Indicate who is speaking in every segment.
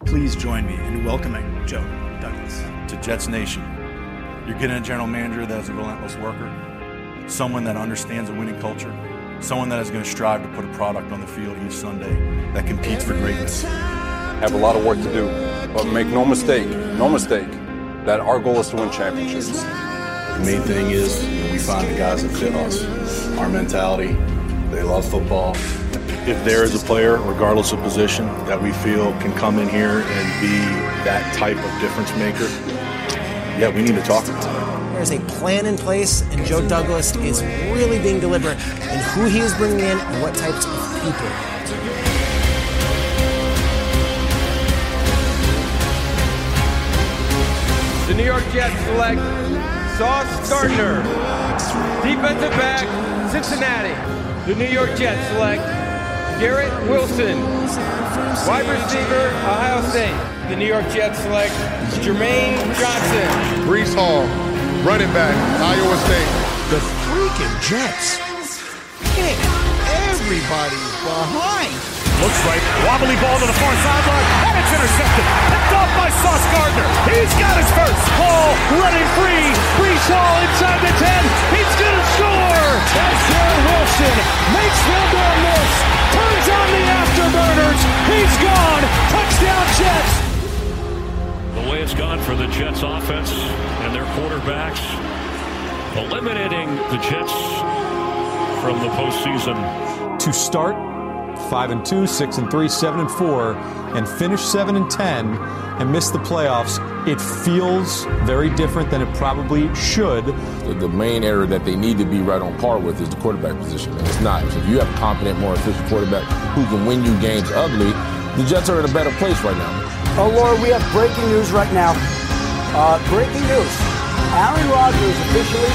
Speaker 1: Please join me in welcoming Joe Douglas to Jets Nation. You're getting a general manager that is a relentless worker, someone that understands a winning culture, someone that is going to strive to put a product on the field each Sunday that competes for greatness.
Speaker 2: Have a lot of work to do, but make no mistake, no mistake, that our goal is to win championships.
Speaker 1: The main thing is you know, we find the guys that fit us, our mentality. They love football. If there is a player, regardless of position, that we feel can come in here and be that type of difference maker, yeah, we need to talk about it.
Speaker 3: There's a plan in place, and Joe Douglas is really being deliberate in who he is bringing in and what types of people.
Speaker 4: The New York Jets select Sauce Gardner, defensive back, Cincinnati. The New York Jets select Garrett Wilson, wide receiver, Ohio State. The New York Jets select Jermaine Johnson.
Speaker 5: Brees Hall, running back, Iowa State.
Speaker 3: The freaking Jets. Man, everybody's behind.
Speaker 6: Looks right. Wobbly ball to the far sideline. And it's intercepted. Picked off by Sauce Gardner. He's got his first. Hall running free. Brees Hall inside the 10. He's going to score. Touchdown Wilson makes Villar miss. Turns on the afterburners. He's gone. Touchdown Jets.
Speaker 7: The way it's gone for the Jets offense and their quarterbacks, eliminating the Jets from the postseason.
Speaker 8: To start 5 and 2, 6 and 3, 7 and 4 and finish 7 and 10 and miss the playoffs, it feels very different than it probably should.
Speaker 2: The, the main area that they need to be right on par with is the quarterback position, and it's not. So if you have a competent, more efficient quarterback who can win you games ugly, the Jets are in a better place right now.
Speaker 9: Oh, Lord, we have breaking news right now. Uh, breaking news. Aaron Rodgers officially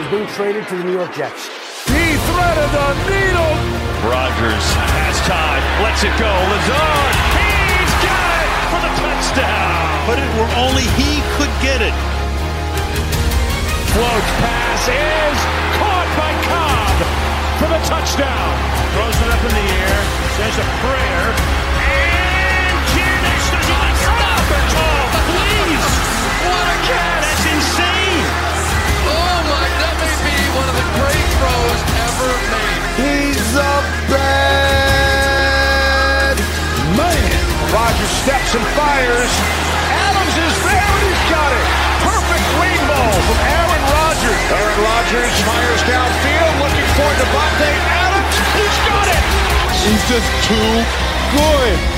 Speaker 9: is being traded to the New York Jets.
Speaker 6: He threaded the needle.
Speaker 7: Rodgers has time, lets it go. Lazard, he's got it for the touchdown.
Speaker 10: But it were only he could get it.
Speaker 7: Floats pass is caught by Cobb for the touchdown.
Speaker 10: Throws it up in the air, says a prayer, and Janis does not stop it.
Speaker 7: Oh, please.
Speaker 10: What a catch!
Speaker 5: He's a bad man.
Speaker 6: Rodgers steps and fires. Adams is there and he's got it. Perfect rainbow from Aaron Rodgers. Aaron Rodgers fires downfield looking for Devontae Adams. He's got it.
Speaker 5: He's just too good.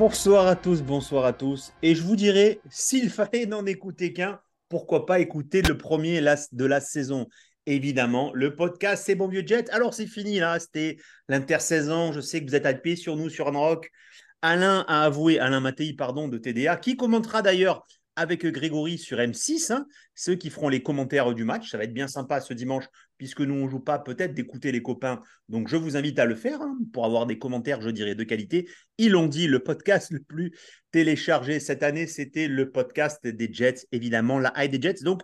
Speaker 11: Bonsoir à tous, bonsoir à tous. Et je vous dirais, s'il fallait n'en écouter qu'un, pourquoi pas écouter le premier de la saison Évidemment, le podcast C'est Bon Vieux Jet. Alors c'est fini là, c'était l'intersaison. Je sais que vous êtes hypés sur nous, sur Unrock. Alain a avoué, Alain Mattei, pardon, de TDA, qui commentera d'ailleurs avec Grégory sur M6, hein, ceux qui feront les commentaires du match. Ça va être bien sympa ce dimanche, puisque nous, on joue pas, peut-être d'écouter les copains. Donc, je vous invite à le faire hein, pour avoir des commentaires, je dirais, de qualité. Ils l'ont dit, le podcast le plus téléchargé cette année, c'était le podcast des Jets, évidemment, la high des Jets. Donc,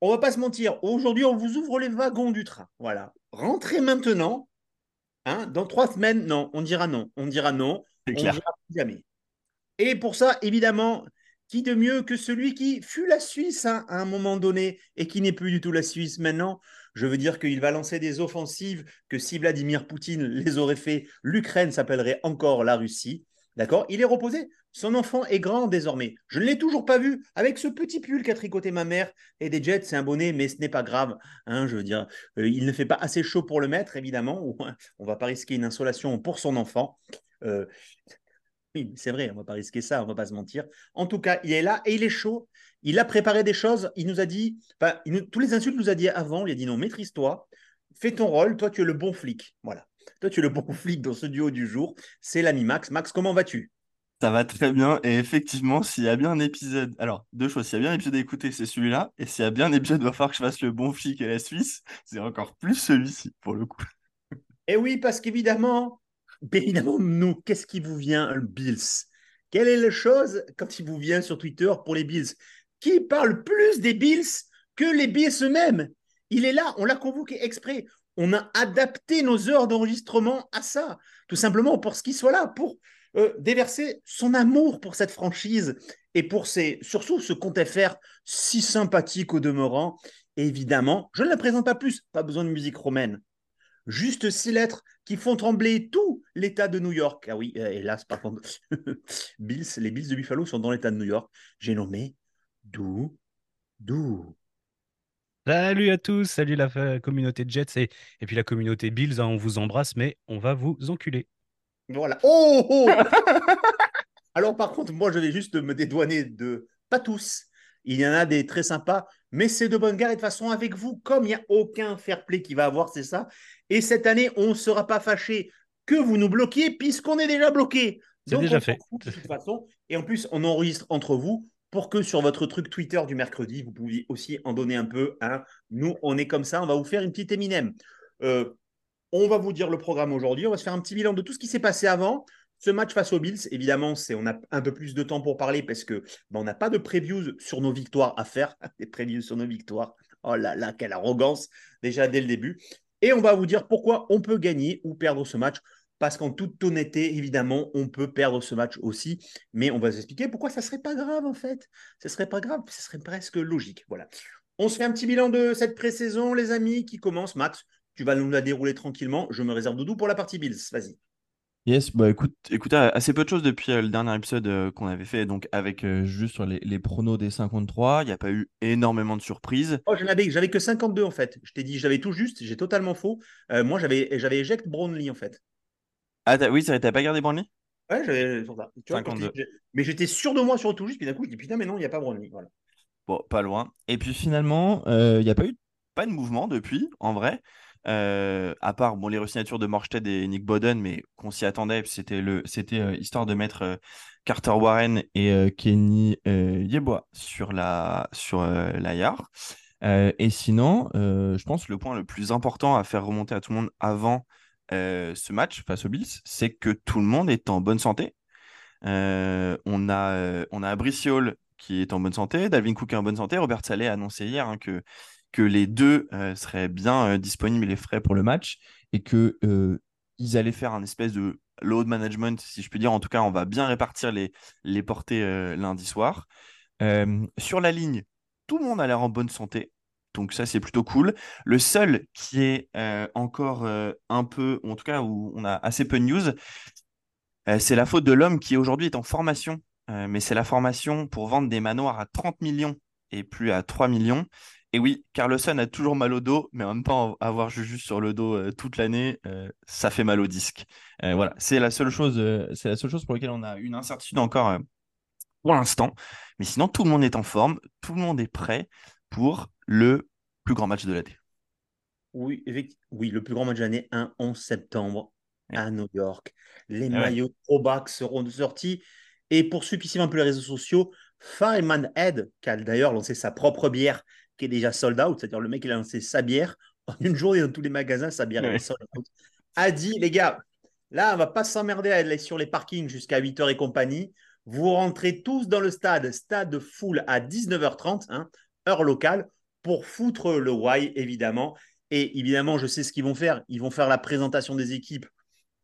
Speaker 11: on va pas se mentir, aujourd'hui, on vous ouvre les wagons du train. Voilà. Rentrez maintenant. Hein, dans trois semaines, non, on dira non. On dira non. On dira jamais. Et pour ça, évidemment, qui de mieux que celui qui fut la Suisse hein, à un moment donné et qui n'est plus du tout la Suisse maintenant? Je veux dire qu'il va lancer des offensives que si Vladimir Poutine les aurait fait, l'Ukraine s'appellerait encore la Russie. D'accord? Il est reposé. Son enfant est grand désormais. Je ne l'ai toujours pas vu avec ce petit pull qu'a tricoté ma mère et des jets, c'est un bonnet, mais ce n'est pas grave. Hein, je veux dire, euh, il ne fait pas assez chaud pour le mettre, évidemment. ou, hein, on ne va pas risquer une insolation pour son enfant. Euh, oui, c'est vrai, on ne va pas risquer ça, on ne va pas se mentir. En tout cas, il est là et il est chaud. Il a préparé des choses. Il nous a dit, enfin, il nous- tous les insultes nous a dit avant. Il a dit non, maîtrise-toi, fais ton rôle. Toi, tu es le bon flic. Voilà. Toi, tu es le bon flic dans ce duo du jour. C'est l'ami Max. Max, comment vas-tu?
Speaker 12: Ça va très bien. Et effectivement, s'il y a bien un épisode. Alors, deux choses. S'il y a bien un épisode à écouter, c'est celui-là. Et s'il y a bien un épisode il va falloir que je fasse le bon flic à la Suisse, c'est encore plus celui-ci, pour le coup.
Speaker 11: Eh oui, parce qu'évidemment, bien nous, qu'est-ce qui vous vient, le Bills? Quelle est la chose quand il vous vient sur Twitter pour les Bills Qui parle plus des Bills que les Bills eux-mêmes? Il est là, on l'a convoqué exprès. On a adapté nos heures d'enregistrement à ça, tout simplement pour qu'il soit là, pour euh, déverser son amour pour cette franchise et pour ses, surtout ce compte FR si sympathique au demeurant. Évidemment, je ne la présente pas plus, pas besoin de musique romaine juste six lettres qui font trembler tout l'État de New York. Ah oui, euh, hélas, par contre, Bills, les Bills de Buffalo sont dans l'État de New York. J'ai nommé Dou, Dou.
Speaker 13: Salut à tous, salut la fa- communauté Jets et, et puis la communauté Bills, hein, on vous embrasse, mais on va vous enculer.
Speaker 11: Voilà. Oh, oh Alors, par contre, moi, je vais juste me dédouaner de pas tous. Il y en a des très sympas, mais c'est de bonne guerre. Et de toute façon, avec vous, comme il n'y a aucun fair play qui va avoir, c'est ça. Et cette année, on ne sera pas fâché que vous nous bloquiez, puisqu'on est déjà bloqué.
Speaker 13: C'est déjà
Speaker 11: on
Speaker 13: fait.
Speaker 11: fout de toute façon. Et en plus, on enregistre entre vous pour que sur votre truc Twitter du mercredi, vous pouviez aussi en donner un peu. hein. Nous, on est comme ça. On va vous faire une petite Eminem. Euh, on va vous dire le programme aujourd'hui. On va se faire un petit bilan de tout ce qui s'est passé avant. Ce match face aux Bills, évidemment, c'est on a un peu plus de temps pour parler parce que ben, n'a pas de previews sur nos victoires à faire. Des previews sur nos victoires. Oh là là, quelle arrogance déjà dès le début. Et on va vous dire pourquoi on peut gagner ou perdre ce match. Parce qu'en toute honnêteté, évidemment, on peut perdre ce match aussi. Mais on va vous expliquer pourquoi ça ne serait pas grave en fait. Ce serait pas grave, ce serait presque logique. Voilà. On se fait un petit bilan de cette pré-saison, les amis, qui commence. Max, tu vas nous la dérouler tranquillement. Je me réserve Doudou pour la partie Bills. Vas-y.
Speaker 12: Yes, bah écoute, écoute, assez peu de choses depuis euh, le dernier épisode euh, qu'on avait fait, donc avec euh, juste sur les, les pronos des 53. Il n'y a pas eu énormément de surprises.
Speaker 11: Oh, j'en avais, j'avais que 52 en fait. Je t'ai dit, j'avais tout juste, j'ai totalement faux. Moi, j'avais, j'avais éject Brownlee en fait.
Speaker 12: Ah, t'as- oui, t'as pas gardé Brandy
Speaker 11: Ouais, j'avais sur ça. Tu vois, quand je
Speaker 12: 52.
Speaker 11: dis- j'ai- mais j'étais sûr de moi sur le tout juste, puis d'un coup, je dis putain, mais non, il n'y a pas Brownlee. Voilà.
Speaker 12: Bon, pas loin. Et puis finalement, il n'y a pas eu pas de mouvement depuis, en vrai. Euh, à part bon, les re-signatures de Morstead et Nick Boden, mais qu'on s'y attendait, c'était euh, histoire de mettre euh, Carter Warren et Kenny Yeboah sur la, sur la. Euh, et sinon, je pense le point le plus important à faire remonter à tout le monde avant ce match face aux Bills, c'est que tout le monde est en bonne santé. On a, on a Hall qui est en bonne santé, Dalvin Cook est en bonne santé. Robert Saleh a annoncé hier hein, que, que les deux euh, seraient bien euh, disponibles et frais pour le match et que euh, ils allaient faire un espèce de load management, si je peux dire. En tout cas, on va bien répartir les, les portées lundi soir. Sur la ligne, tout le monde a l'air en bonne santé. Donc ça, c'est plutôt cool. Le seul qui est encore un peu, en tout cas où on a assez peu de news, c'est la faute de l'homme qui aujourd'hui est en formation. Mais c'est la formation pour vendre des manoirs à 30 millions et plus à 3 millions. Et oui, Carlson a toujours mal au dos, mais en même temps, avoir Juju sur le dos euh, toute l'année, euh, ça fait mal au disque. Euh, voilà, c'est la seule chose, c'est la seule chose pour laquelle on a une incertitude encore pour l'instant. Mais sinon, tout le monde est en forme, tout le monde est prêt pour le plus grand match de l'année.
Speaker 11: Oui, oui, le plus grand match de l'année, un 11 septembre à New York. Les
Speaker 12: Eh ouais.
Speaker 11: maillots throwback seront sortis. Et pour ceux qui suivent un peu les réseaux sociaux, Fireman Head, qui a d'ailleurs lancé sa propre bière, qui est déjà sold out, c'est-à-dire le mec, il a lancé sa bière en une journée dans tous les magasins, sa bière
Speaker 12: Ouais.
Speaker 11: est sold out, a dit, les gars, là, on va pas s'emmerder à aller sur les parkings jusqu'à 8h et compagnie. Vous rentrez tous dans le stade, stade full à 19h30, hein, heure locale, pour foutre le why, évidemment. Et évidemment, je sais ce qu'ils vont faire. Ils vont faire la présentation des équipes.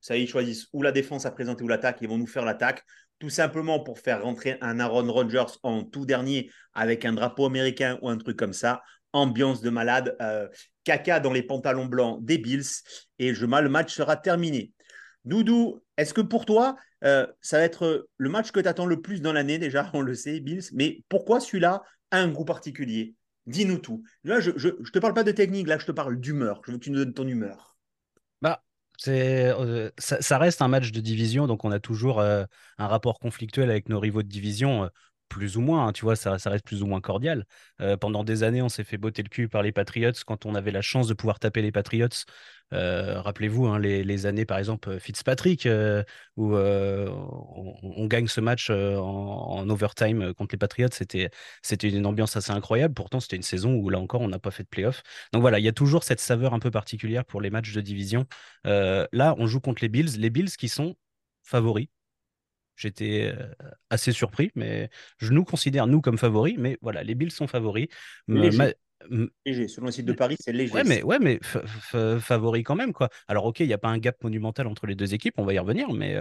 Speaker 11: Ça y est, ils choisissent ou la défense à présenter ou l'attaque. Ils vont nous faire l'attaque. Tout simplement pour faire rentrer un Aaron Rodgers en tout dernier avec un drapeau américain ou un truc comme ça. Ambiance de malade. euh, caca dans les pantalons blancs des Bills. Et je, le match sera terminé. Doudou, est-ce que pour toi, euh, ça va être le match que tu attends le plus dans l'année? Déjà On le sait, Bills. Mais pourquoi celui-là a un goût particulier? Dis-nous tout. Là, je ne te parle pas de technique, là, je te parle d'humeur. Je veux que tu nous donnes ton humeur.
Speaker 13: Bah, euh, ça, reste un match de division, donc on a toujours euh, un rapport conflictuel avec nos rivaux de division. Plus ou moins, hein, tu vois, ça, reste plus ou moins cordial. Euh, pendant des années, on s'est fait botter le cul par les Patriots quand on avait la chance de pouvoir taper les Patriots. Euh, rappelez-vous hein, les, années, par exemple, Fitzpatrick, euh, où on, gagne ce match en, overtime contre les Patriots. C'était, c'était une ambiance assez incroyable. Pourtant, c'était une saison où, là encore, on n'a pas fait de playoff. Donc voilà, il y a toujours cette saveur un peu particulière pour les matchs de division. là, on joue contre les Bills. Les Bills qui sont favoris J'étais assez surpris, mais je nous considère, nous, comme favoris. Mais voilà, les Bills sont favoris.
Speaker 11: Léger. Selon le site de Paris, c'est léger.
Speaker 13: Ouais, mais, ouais, mais favoris quand même. quoi. Alors, ok, il n'y a pas un gap monumental entre les deux équipes, on va y revenir, mais,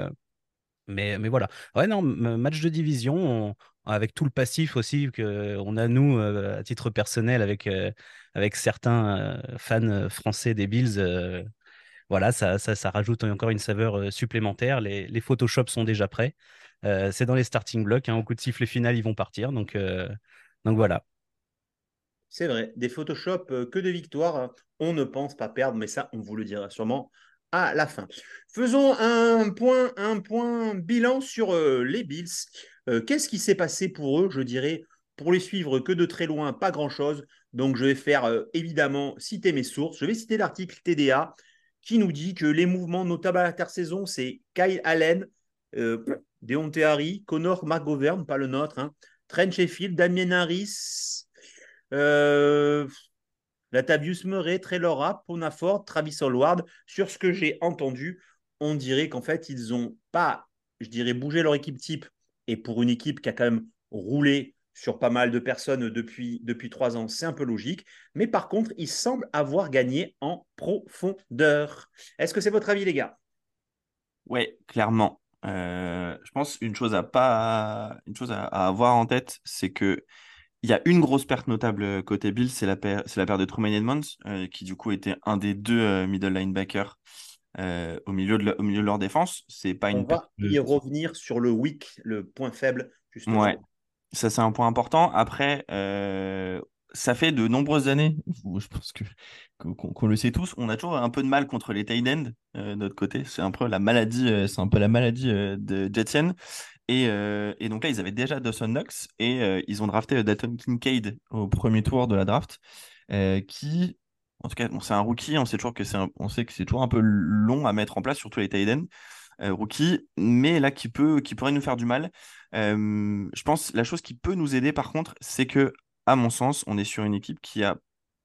Speaker 13: mais, mais voilà. Ouais, non, match de division, avec tout le passif aussi qu'on a, nous, à titre personnel, avec, avec certains fans français des Bills voilà, ça, ça, rajoute encore une saveur euh, supplémentaire. Les, Photoshop sont déjà prêts. Euh, c'est dans les starting blocks. Hein. Au coup de sifflet final, ils vont partir. Donc, euh, voilà.
Speaker 11: C'est vrai, des Photoshop que de victoires. Hein. On ne pense pas perdre, mais ça, on vous le dira sûrement à la fin. Faisons un point, un point bilan sur les Bills. Qu'est-ce qui s'est passé pour eux? Je dirais, pour les suivre que de très loin, pas grand-chose. Donc, je vais faire évidemment citer mes sources. Je vais citer l'article TDA qui nous dit que les mouvements notables à l'intersaison, c'est Kyle Allen, euh, Deontay Harry, Connor McGovern, pas le nôtre, hein, Trent Sheffield, Damien Harris, euh, Latavius Murray, Traylor Rapp, Ponafort, Travis Hallward. Sur ce que j'ai entendu, on dirait qu'en fait, ils n'ont pas, je dirais, bougé leur équipe type. Et pour une équipe qui a quand même roulé sur pas mal de personnes depuis, depuis trois ans, c'est un peu logique. Mais par contre, il semble avoir gagné en profondeur. Est-ce que c'est votre avis, les gars?
Speaker 12: Ouais, clairement. Euh, je pense une chose à pas, une chose à, avoir en tête, c'est que il y a une grosse perte notable côté Bill, c'est la paire, c'est la paire de Truman Edmonds, euh, qui du coup était un des deux euh, middle linebackers au milieu de au milieu de leur défense. C'est pas une.
Speaker 11: On va y revenir sur le weak, le point faible justement.
Speaker 12: Ouais. Ça, c'est un point important. Après, euh, ça fait de nombreuses années, je pense que qu'on le sait tous, on a toujours un peu de mal contre les tight ends euh, de notre côté. C'est un peu la maladie, euh, c'est un peu la maladie de. Et, et, donc là, ils avaient déjà Dawson Knox et ils ont drafté Dalton Kincaid au premier tour de la draft, qui, en tout cas, c'est un rookie. On sait toujours que c'est, on sait que c'est toujours un peu long à mettre en place, surtout les tight ends. rookie, mais là qui peut, qui pourrait nous faire du mal je pense la chose qui peut nous aider par contre, c'est que, à mon sens, on est sur une équipe qui a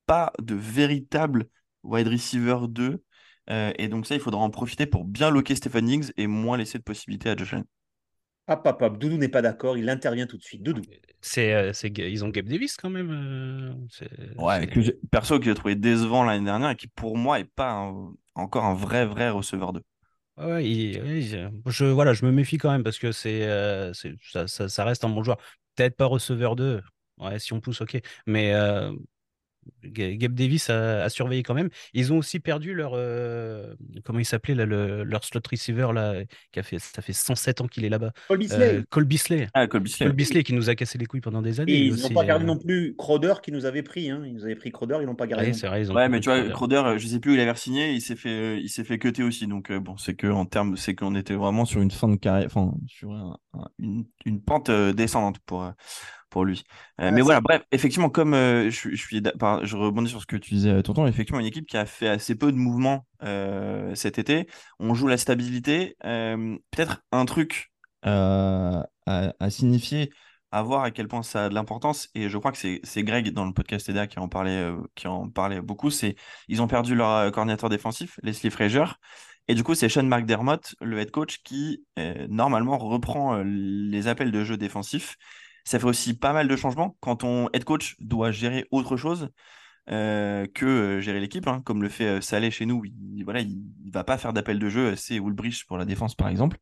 Speaker 12: pas de véritable wide receiver 2. et donc ça, il faudra en profiter pour bien loquer Stephen Diggs et moins laisser de possibilités à Josh Allen.
Speaker 11: Hop, hop, hop. Doudou n'est pas d'accord, il intervient tout de suite. Doudou.
Speaker 13: C'est, ils ont Gabe Davis quand même.
Speaker 12: ouais, perso que j'ai trouvé décevant l'année dernière et qui pour moi est pas encore un vrai, vrai receveur 2.
Speaker 13: Ouais, je, voilà, je me méfie quand même parce que c'est, euh, ça, ça, reste un bon joueur. Peut-être pas receveur 2. Ouais, si on pousse, ok. Mais euh, Gabe Davis a, surveillé quand même. Ils ont aussi perdu leur. Euh, comment il s'appelait leur slot receiver là, qui a fait, ça fait 107 ans qu'il est là-bas.
Speaker 11: Cole Bisley.
Speaker 13: Cole Bisley.
Speaker 12: Ah, Cole Bisley.
Speaker 13: Cole Bisley qui nous a cassé les couilles pendant des années.
Speaker 11: Et ils n'ont pas gardé non plus Crowder qui nous avait pris. Hein. Ils nous avaient pris Crowder, ils n'ont pas gardé.
Speaker 13: Ouais, c'est vrai, ils ont
Speaker 12: ouais mais tu vois, Crowder, je sais plus où il avait signé, il s'est fait, il s'est fait cutter aussi. Donc bon, c'est que en termes, c'est qu'on était vraiment sur une fin de carrière, enfin sur une, une, pente descendante pour pour lui. Euh, mais voilà, bref, effectivement, comme euh, je, je, suis, je rebondis sur ce que tu disais, euh, Tonton, effectivement, une équipe qui a fait assez peu de mouvements cet été. On joue la stabilité. Peut-être un truc à, à, signifier, à voir à quel point ça a de l'importance. Et je crois que c'est Greg dans le podcast EDA qui en parlait, qui en parlait beaucoup. C'est ils ont perdu leur coordinateur défensif, Leslie Frazier. Et du coup, c'est Sean McDermott, le head coach, qui normalement reprend les appels de jeu défensifs ça fait aussi pas mal de changements quand ton head coach doit gérer autre chose euh, que euh, gérer l'équipe, hein, comme le fait euh, Salé chez nous. Il, voilà, il, va pas faire d'appel de jeu, c'est Woolbridge pour la défense par exemple.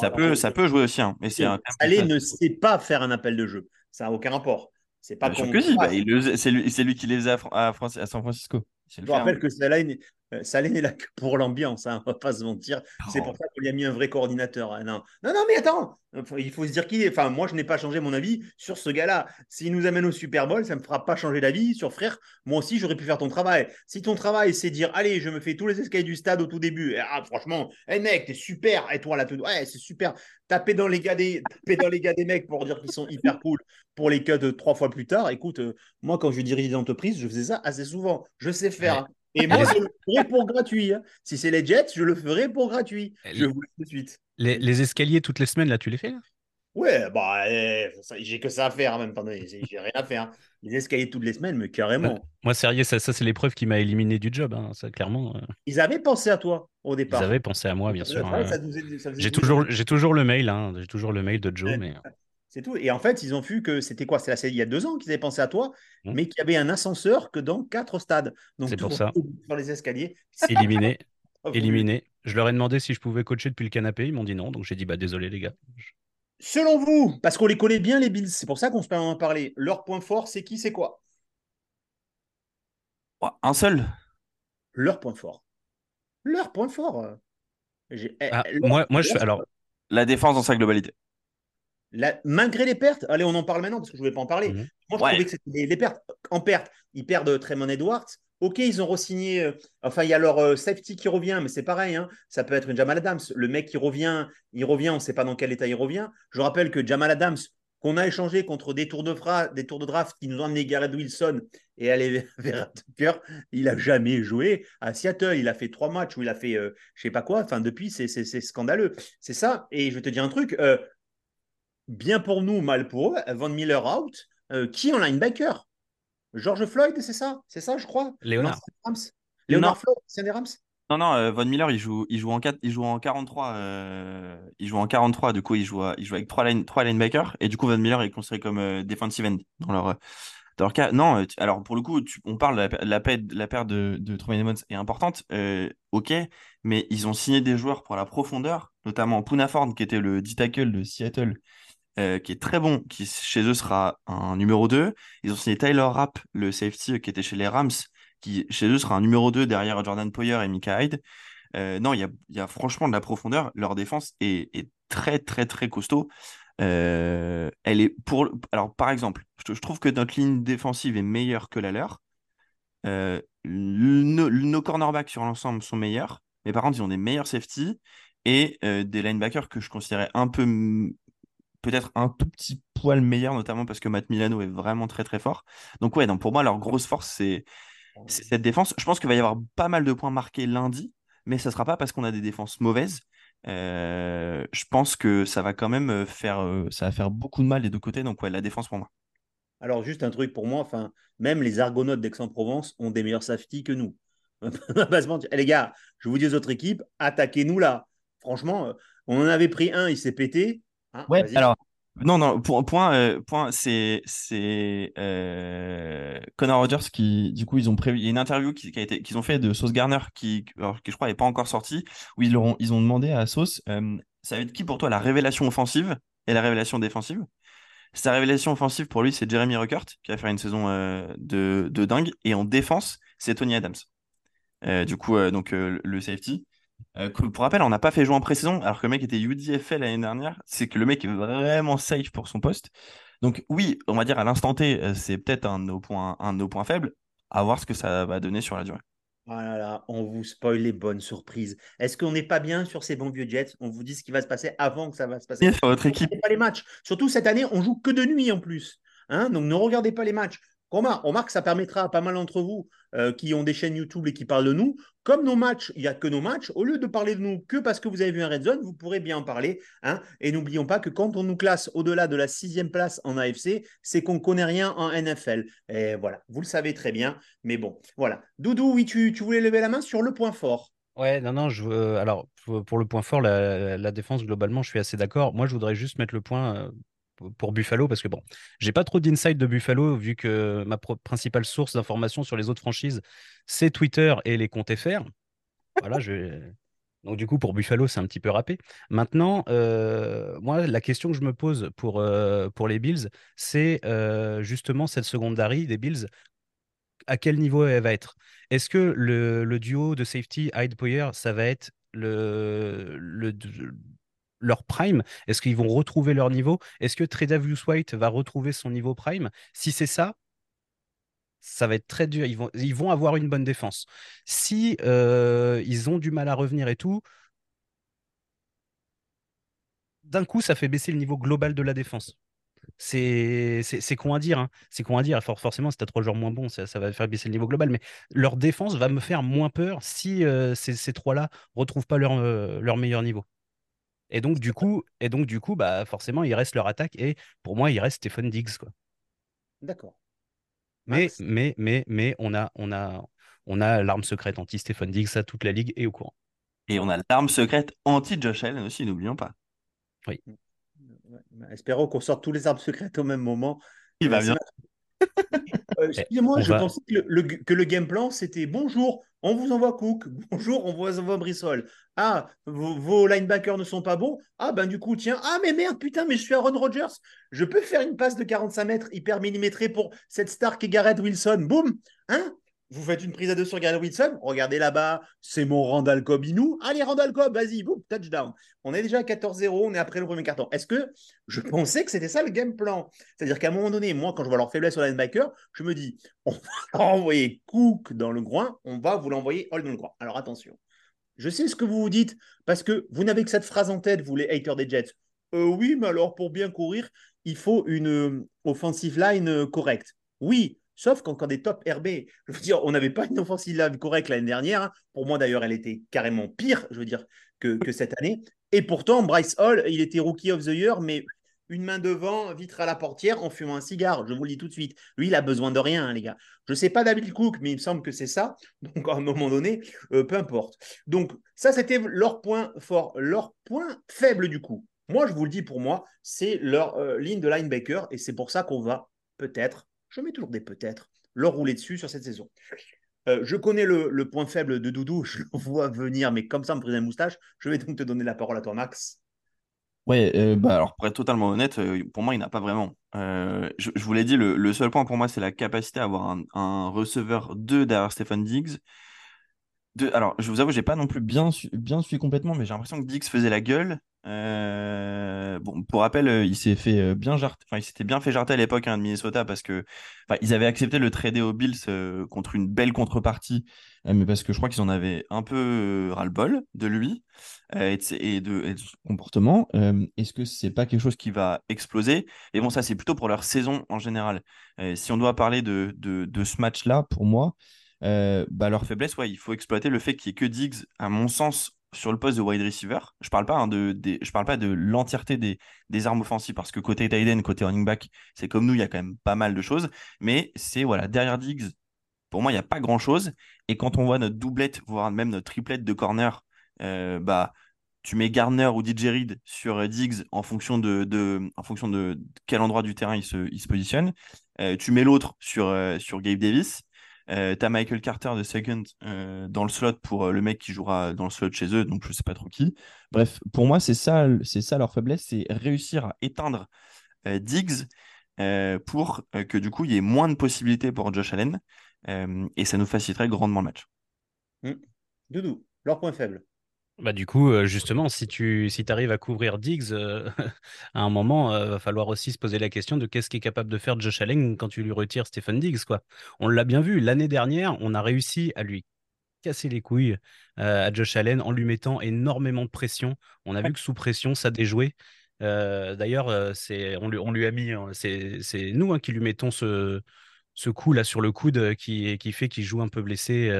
Speaker 12: ça, peut, ça peut jouer aussi. Hein, mais c'est
Speaker 11: Salé ne sait pas faire un appel de jeu. Ça n'a aucun rapport. C'est pas
Speaker 12: bah, que bah, c'est lui, lui, qui les a à, à, San Francisco.
Speaker 11: Je vous
Speaker 12: faire.
Speaker 11: rappelle que Saleh euh, Saleh n'est là que pour l'ambiance, hein, on va pas se mentir. C'est pour ça qu'on lui a mis un vrai coordinateur. hein. Non, non, non, mais attends, il faut se dire qui est. Enfin, moi, je n'ai pas changé mon avis sur ce gars-là. S'il nous amène au Super Bowl, ça ne me fera pas changer d'avis sur frère. Moi aussi, j'aurais pu faire ton travail. Si ton travail, c'est dire, allez, je me fais tous les escaliers du stade au tout début. Et, ah, franchement, hey, mec, t'es super. Et toi, là, tout... ouais, c'est super. Taper dans les gars des, taper dans les gars des mecs pour dire qu'ils sont hyper cool pour les cuts euh, trois fois plus tard. Écoute, euh, moi, quand je dirigeais des entreprises, je faisais ça assez souvent. Je sais faire. Et moi, je le ferai pour gratuit. hein. Si c'est les Jets, je le ferai pour gratuit. Je vous le dis tout de suite.
Speaker 13: Les, les escaliers toutes les semaines, là, tu les fais là?
Speaker 11: Ouais, bah, eh, j'ai que ça à faire en même temps. J'ai rien à faire. Les escaliers toutes les semaines, mais carrément.
Speaker 13: Moi, sérieux, ça, ça c'est l'épreuve qui m'a éliminé du job. hein, ça, clairement, euh,
Speaker 11: Ils avaient pensé à toi au
Speaker 13: ils
Speaker 11: départ.
Speaker 13: avaient pensé à moi, bien sûr. hein. J'ai toujours, j'ai toujours le mail. hein, J'ai toujours le mail de Joe, mais
Speaker 11: C'est tout. Et en fait, ils ont vu que c'était quoi? C'est il y a deux ans qu'ils avaient pensé à toi,
Speaker 13: Hmm.
Speaker 11: mais qu'il y avait un ascenseur que dans quatre stades. Donc,
Speaker 13: C'est pour ça.
Speaker 11: Sur les escaliers.
Speaker 13: éliminé,
Speaker 11: voulu.
Speaker 13: éliminé. Je leur ai demandé si je pouvais coacher depuis le canapé. Ils m'ont dit non, donc j'ai dit bah désolé les gars.
Speaker 11: Selon vous, parce qu'on les connaît bien, les Bills, c'est pour ça qu'on se permet d'en parler. Leur point fort, c'est qui, c'est quoi?
Speaker 12: Un seul.
Speaker 11: Leur point fort. Leur point fort. eh,
Speaker 13: Ah,
Speaker 11: leur-
Speaker 13: moi, moi, je alors
Speaker 12: La défense dans sa globalité.
Speaker 11: La- malgré les pertes, allez, on en parle maintenant parce que je ne voulais pas en parler.
Speaker 13: Mhm.
Speaker 11: Moi, je
Speaker 12: Ouais.
Speaker 11: trouvais que c'était les, les pertes. En perte, ils perdent Tremon Edwards. Ok, ils ont re-signé. euh, enfin, il y a leur euh, safety qui revient, mais c'est pareil. hein, ça peut être une Jamal Adams. Le mec qui revient, il revient, on ne sait pas dans quel état il revient. Je rappelle que Jamal Adams, qu'on a échangé contre des tours de, fra- des tours de draft qui nous ont amené Garrett Wilson et aller vers Tucker, il a jamais joué à Seattle. Il a fait trois matchs où il a fait euh, je sais pas quoi. Enfin, depuis, c'est c'est- c'est scandaleux. C'est ça. Et je vais te dire un truc. euh, bien pour nous, mal pour eux. Van Miller out. Euh, qui en linebacker? George Floyd, c'est ça? C'est ça, je crois?
Speaker 13: Léonard.
Speaker 11: Rams. Léonard. Floyd, c'est des Rams?
Speaker 12: Non, non, euh, Von Miller, il joue, il joue en 4, il joue en 43. euh, il joue en 43, du coup, il joue, il joue avec trois, line, trois linebackers. Et du coup, Von Miller est considéré comme euh, defensive end dans leur, euh, dans leur cas. Non, tu- alors pour le coup, tu- on parle de la, paire de, de Tremaine Edmonds est importante. euh, ok, mais ils ont signé des joueurs pour la profondeur, notamment Poona Ford, qui était le D-tackle de Seattle, euh, qui est très bon, qui chez eux sera un numéro 2. Ils ont signé Tyler Rapp, le safety, qui était chez les Rams, qui chez eux sera un numéro 2 derrière Jordan Poyer et Micah Hyde. Euh, non, il y a, franchement de la profondeur. Leur défense est, très, très, très costaud. Euh, elle est pour... Alors, par exemple, je, trouve que notre ligne défensive est meilleure que la leur. Euh, nos, cornerbacks sur l'ensemble sont meilleurs, mais par contre, ils ont des meilleurs safety et euh, des linebackers que je considérais un peu, peut-être un tout petit poil meilleurs, notamment parce que Matt Milano est vraiment très très fort. Donc, ouais, donc pour moi, leur grosse force, c'est cette défense. Je pense qu'il va y avoir pas mal de points marqués lundi, mais ça sera pas parce qu'on a des défenses mauvaises. Euh, je pense que ça va quand même euh, faire, euh, ça va faire beaucoup de mal des deux côtés. Donc, ouais, la défense pour moi.
Speaker 11: Alors, juste un truc pour moi, enfin, même les Argonautes d'Aix-en-Provence ont des meilleurs safety que nous. Eh, les gars, je vous dis aux autres équipes, attaquez-nous là. Franchement, on en avait pris un, il s'est pété. Hein,
Speaker 12: Ouais, alors, non, non, point, point, euh, point c'est euh, Connor Rogers qui, du coup, ils ont prévu, il y a une interview qui qu'ils ont fait de Sauce Garner qui, alors, qui je crois n'est pas encore sortie, où ils, ont, ils ont demandé à Sauce, euh, ça va être qui pour toi la révélation offensive et la révélation défensive? Sa révélation offensive pour lui, c'est Jeremy Ruckert qui va faire une saison euh, de, de dingue, et en défense, c'est Tony Adams. Du coup, donc le safety. Euh, pour rappel, on n'a pas fait jouer en pré-saison, alors que le mec était UDFL l'année dernière. C'est que le mec est vraiment safe pour son poste. Donc, oui, on va dire à l'instant T, euh, c'est peut-être un de nos points, un de nos points faibles. À voir ce que ça va donner sur la durée.
Speaker 11: Ah là là, on vous spoil les bonnes surprises. Est-ce qu'on n'est pas bien sur ces bons vieux Jets? On vous dit ce qui va se passer avant que ça va se passer.
Speaker 12: Et sur votre
Speaker 11: Ne
Speaker 12: équipe.
Speaker 11: regardez pas les matchs. Surtout cette année, on joue que de nuit en plus. Hein Donc ne regardez pas les matchs. On remarque, ça permettra à pas mal d'entre vous euh, qui ont des chaînes YouTube et qui parlent de nous, comme nos matchs, il n'y a que nos matchs, au lieu de parler de nous que parce que vous avez vu un Red Zone, vous pourrez bien en parler. Hein et n'oublions pas que quand on nous classe au-delà de la sixième place en AFC, c'est qu'on ne connaît rien en NFL. Et voilà, vous le savez très bien. Mais bon, voilà. Doudou, oui, tu, voulais lever la main sur le point fort.
Speaker 13: Ouais, non, non, je veux- alors pour le point fort, la, la défense, globalement, je suis assez d'accord. Moi, je voudrais juste mettre le point euh, pour- Buffalo parce que bon, j'ai pas trop d'insight de Buffalo vu que ma principale source d'information sur les autres franchises, c'est Twitter et les comptes FR. Voilà, je... Donc du coup, pour Buffalo, c'est un petit peu râpé. Maintenant, euh, moi, la question que je me pose pour, euh, pour les Bills, c'est euh, justement cette secondary des Bills. à quel niveau elle va être? Est-ce que le, le duo de safety Hyde Poyer, ça va être le, le, leur prime? Est-ce qu'ils vont retrouver leur niveau? Est-ce que Tredavious White va retrouver son niveau prime? Si c'est ça, ça va être très dur. Ils vont, avoir une bonne défense. Si euh, ils ont du mal à revenir et tout, d'un coup, ça fait baisser le niveau global de la défense. C'est con à dire. Hein. C'est con à dire. forcément, si tu as trois joueurs moins bons, ça, va faire baisser le niveau global. Mais leur défense va me faire moins peur si euh, ces, trois-là retrouvent pas leur, euh, leur meilleur niveau. Et donc, du coup, et donc, du coup bah, forcément, il reste leur attaque. Et pour moi, il reste Stephen Diggs.
Speaker 11: D'accord.
Speaker 13: Mais, mais, mais, mais, on a, on a, on a l'arme secrète anti-Stephen Diggs, ça, toute la ligue est au courant.
Speaker 12: Et on a l'arme secrète anti-Josh Allen aussi, n'oublions pas.
Speaker 13: Oui.
Speaker 11: Espérons qu'on sorte tous les armes secrètes au même moment.
Speaker 12: Il va bien.
Speaker 11: Euh, excusez-moi, je pensais que le, que le, game plan, c'était bonjour, on vous envoie Cook, bonjour, on vous envoie Brissol. Ah, vos, linebackers ne sont pas bons? Ah, ben du coup, tiens, ah, mais merde, putain, mais je suis Aaron Rodgers. Je peux faire une passe de 45 mètres hyper millimétrée pour cette star qui est Garrett Wilson. Boum, hein? Vous faites une prise à deux sur Gary Wilson. Regardez là-bas, c'est mon Randall Cobb Inou. Allez, Randall Cobb, vas-y, boum, touchdown. On est déjà à 14-0, on est après le premier carton. Est-ce que je pensais que c'était ça le game plan? C'est-à-dire qu'à un moment donné, moi, quand je vois leur faiblesse sur linebacker, je me dis, on va envoyer Cook dans le groin, on va vous l'envoyer Hall dans le groin. Alors attention, je sais ce que vous vous dites, parce que vous n'avez que cette phrase en tête, vous les haters des Jets. Euh, oui, mais alors pour bien courir, il faut une euh, offensive line euh, correcte. Oui, Sauf qu'encore des top RB, je veux dire, on n'avait pas une offensive correcte l'année dernière. Hein. Pour moi, d'ailleurs, elle était carrément pire, je veux dire, que, cette année. Et pourtant, Bryce Hall, il était Rookie of the Year, mais une main devant, vitre à la portière, en fumant un cigare. Je vous le dis tout de suite. Lui, il a besoin de rien, hein, les gars. Je ne sais pas David Cook, mais il me semble que c'est ça. Donc, à un moment donné, euh, peu importe. Donc, ça, c'était leur point fort. Leur point faible, du coup. Moi, je vous le dis pour moi, c'est leur euh, ligne de linebacker. Et c'est pour ça qu'on va peut-être je mets toujours des peut-être, leur rouler dessus sur cette saison. Euh, je connais le, point faible de Doudou, je le vois venir, mais comme ça, me prise un moustache. Je vais donc te donner la parole à toi, Max.
Speaker 12: Ouais, euh, bah alors pour être totalement honnête, euh, pour moi, il n'a pas vraiment. je, vous l'ai dit, le, seul point pour moi, c'est la capacité à avoir un, receveur 2 derrière Stéphane Diggs. Alors, je vous avoue, j'ai pas non plus bien, bien suivi complètement, mais j'ai l'impression que Diggs faisait la gueule. Euh, bon, pour rappel, euh, il s'est fait euh, bien jarter, enfin, il s'était bien fait jarter à l'époque hein, de Minnesota parce que ils avaient accepté le trader aux Bills contre une belle contrepartie, mais parce que je crois qu'ils en avaient un peu ras-le-bol de lui et de, son comportement. Est-ce que c'est pas quelque chose qui va exploser? Et bon, ça c'est plutôt pour leur saison en général. si on doit parler de, de, ce match-là, pour moi, bah, leur faiblesse, ouais, il faut exploiter le fait qu'il n'y ait que Diggs, à mon sens, sur le poste de wide receiver. Je parle hein, de, parle pas de l'entièreté des, des, armes offensives parce que côté tight côté running back, c'est comme nous, il y a quand même pas mal de choses. Mais c'est voilà derrière Diggs, pour moi, il n'y a pas grand chose. Et quand on voit notre doublette, voire même notre triplette de corner, euh, bah tu mets Garner ou DJ Reed sur Diggs en fonction de, en fonction de quel endroit du terrain il se, il se positionne. Euh, tu mets l'autre sur, euh, sur Gabe Davis. Euh, tu as Michael Carter de second euh, dans le slot pour euh, le mec qui jouera dans le slot chez eux, donc je sais pas trop qui. Bref, pour moi, c'est ça, c'est ça leur faiblesse, c'est réussir à éteindre Diggs pour que du coup il y ait moins de possibilités pour Josh Allen et ça nous faciliterait grandement le match.
Speaker 11: Mmh. Doudou, leur point faible.
Speaker 13: Bah du coup, justement, si tu si arrives à couvrir Diggs, euh, à un moment, il euh, va falloir aussi se poser la question de qu'est-ce qu'est capable de faire Josh Allen quand tu lui retires Stephen Diggs. Quoi. On l'a bien vu, l'année dernière, on a réussi à lui casser les couilles à Josh Allen en lui mettant énormément de pression. On a vu que sous pression, ça déjouait. D'ailleurs, c'est on lui, on lui a mis, c'est nous hein, qui lui mettons ce, ce coup là sur le coude qui, qui fait qu'il joue un peu blessé.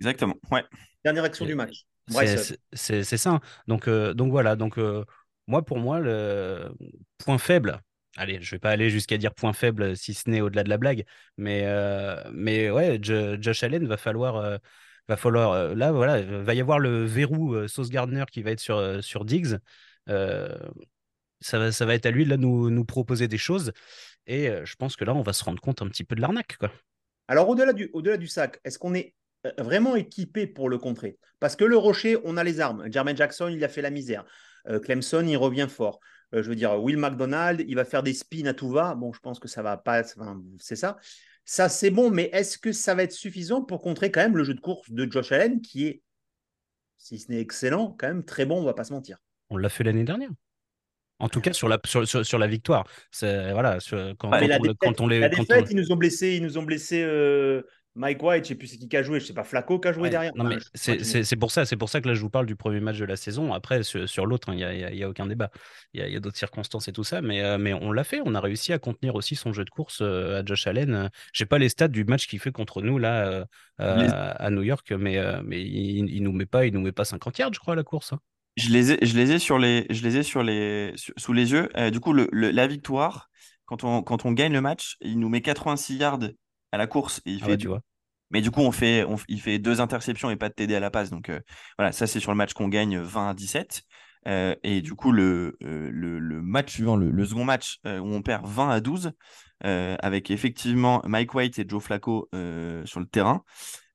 Speaker 12: Exactement, ouais.
Speaker 11: Dernière action du match.
Speaker 13: C'est ça. Donc, euh, donc voilà. Donc, euh, moi, pour moi, le point faible, allez, je vais pas aller jusqu'à dire point faible si ce n'est au-delà de la blague, mais, euh, mais ouais, Josh Allen va falloir. va falloir là voilà va y avoir le verrou Sauce Gardner qui va être sur, sur Diggs ça va, ça va être à lui de là nous, nous proposer des choses et je pense que là on va se rendre compte un petit peu de l'arnaque quoi
Speaker 11: alors au-delà du, au-delà du sac est-ce qu'on est euh, vraiment équipé pour le contrer. Parce que le rocher, on a les armes. Jermaine Jackson, il a fait la misère. Euh, Clemson, il revient fort. Euh, je veux dire, Will McDonald, il va faire des spins à tout va. Bon, je pense que ça va pas. c'est ça. Ça, c'est bon, mais est-ce que ça va être suffisant pour contrer quand même le jeu de course de Josh Allen qui est, si ce n'est excellent, quand même très bon, on va pas se mentir.
Speaker 13: On l'a fait l'année dernière. En tout cas, sur la, sur, sur, sur la victoire. Voilà, sur- quand,
Speaker 11: la
Speaker 13: on,
Speaker 11: défaite,
Speaker 13: quand on les.
Speaker 11: la
Speaker 13: quand on-
Speaker 11: défaite, ils nous ont blessé, ils nous ont blessé euh, Mike White, je sais plus c'est qui qui a joué, je sais pas Flacco qui a joué
Speaker 13: Ouais,
Speaker 11: derrière.
Speaker 13: non,
Speaker 11: Enfin,
Speaker 13: mais
Speaker 11: je-
Speaker 13: c'est,
Speaker 11: je-
Speaker 13: pour ça, c'est pour ça que là je vous parle du premier match de la saison. Après, sur, sur l'autre, hein, il n'y a, aucun débat. Il y a, d'autres circonstances et tout ça, mais, euh, mais on l'a fait. On a réussi à contenir aussi son jeu de course euh, à Josh Allen. Euh, J'ai pas les stats du match qu'il fait contre nous là euh,
Speaker 12: Les-
Speaker 13: à New York, mais, euh, mais il, il nous met pas, il nous met pas 50 yards, je crois, à la course. hein.
Speaker 12: Je les ai, je les ai sur les, je les ai sur les, sur- sous les yeux. Euh, du coup, le, le- la victoire, quand on, quand on gagne le match, il nous met 86 yards à la course et il
Speaker 13: Ah
Speaker 12: fait
Speaker 13: ouais, tu vois.
Speaker 12: Mais du coup, on fait, on il fait deux interceptions et pas de TD à la passe. Donc euh, voilà, ça c'est sur le match qu'on gagne 20 à 17. Euh, et du coup, le, euh, le, le match suivant, le, le second match euh, où on perd 20 à 12, euh, avec effectivement Mike White et Joe Flacco euh, sur le terrain,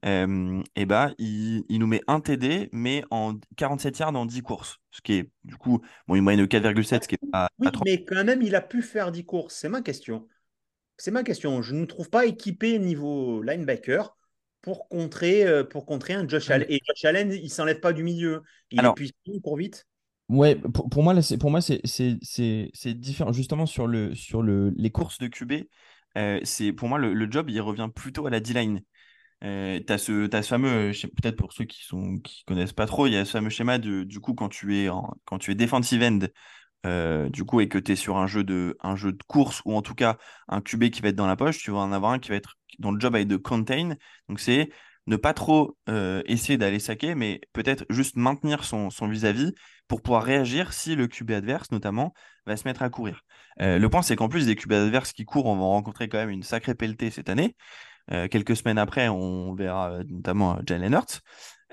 Speaker 12: euh, et bah, il, il nous met un TD, mais en 47 yards en 10 courses. Ce qui est, du coup, bon, une moyenne de 4,7, ce qui est pas,
Speaker 11: Oui,
Speaker 12: pas trop.
Speaker 11: mais quand même, il a pu faire 10 courses. C'est ma question. C'est ma question. Je ne trouve pas équipé niveau linebacker pour contrer, euh, pour contrer un Josh Allen. Et Josh Allen, il s'enlève pas du milieu. Il
Speaker 12: Alors-
Speaker 11: est puissant, il court vite.
Speaker 14: Ouais, pour, pour moi, là, c'est, pour moi, différent. Justement, sur, le, sur le, les courses.
Speaker 12: course de QB, euh, c'est pour moi le, le job, il revient plutôt à la D-line. Euh, tu as ce, t'as ce fameux, sais- peut-être pour ceux qui sont qui connaissent pas trop, il y a ce fameux schéma de du coup quand tu es en, quand tu es defensive end euh, du coup et que tu es sur un jeu de un jeu de course ou en tout cas un QB qui va être dans la poche, tu vas en avoir un qui va être dont le job être de contain. Donc c'est ne pas trop euh, essayer d'aller saquer, mais peut-être juste maintenir son, vis-à-vis pour pouvoir réagir si le QB adverse, notamment, va se mettre à courir. Euh, le point, c'est qu'en plus des QB adverses qui courent, on va rencontrer quand même une sacrée pelletée cette année. Quelques semaines après, on verra notamment Jalen Hurts.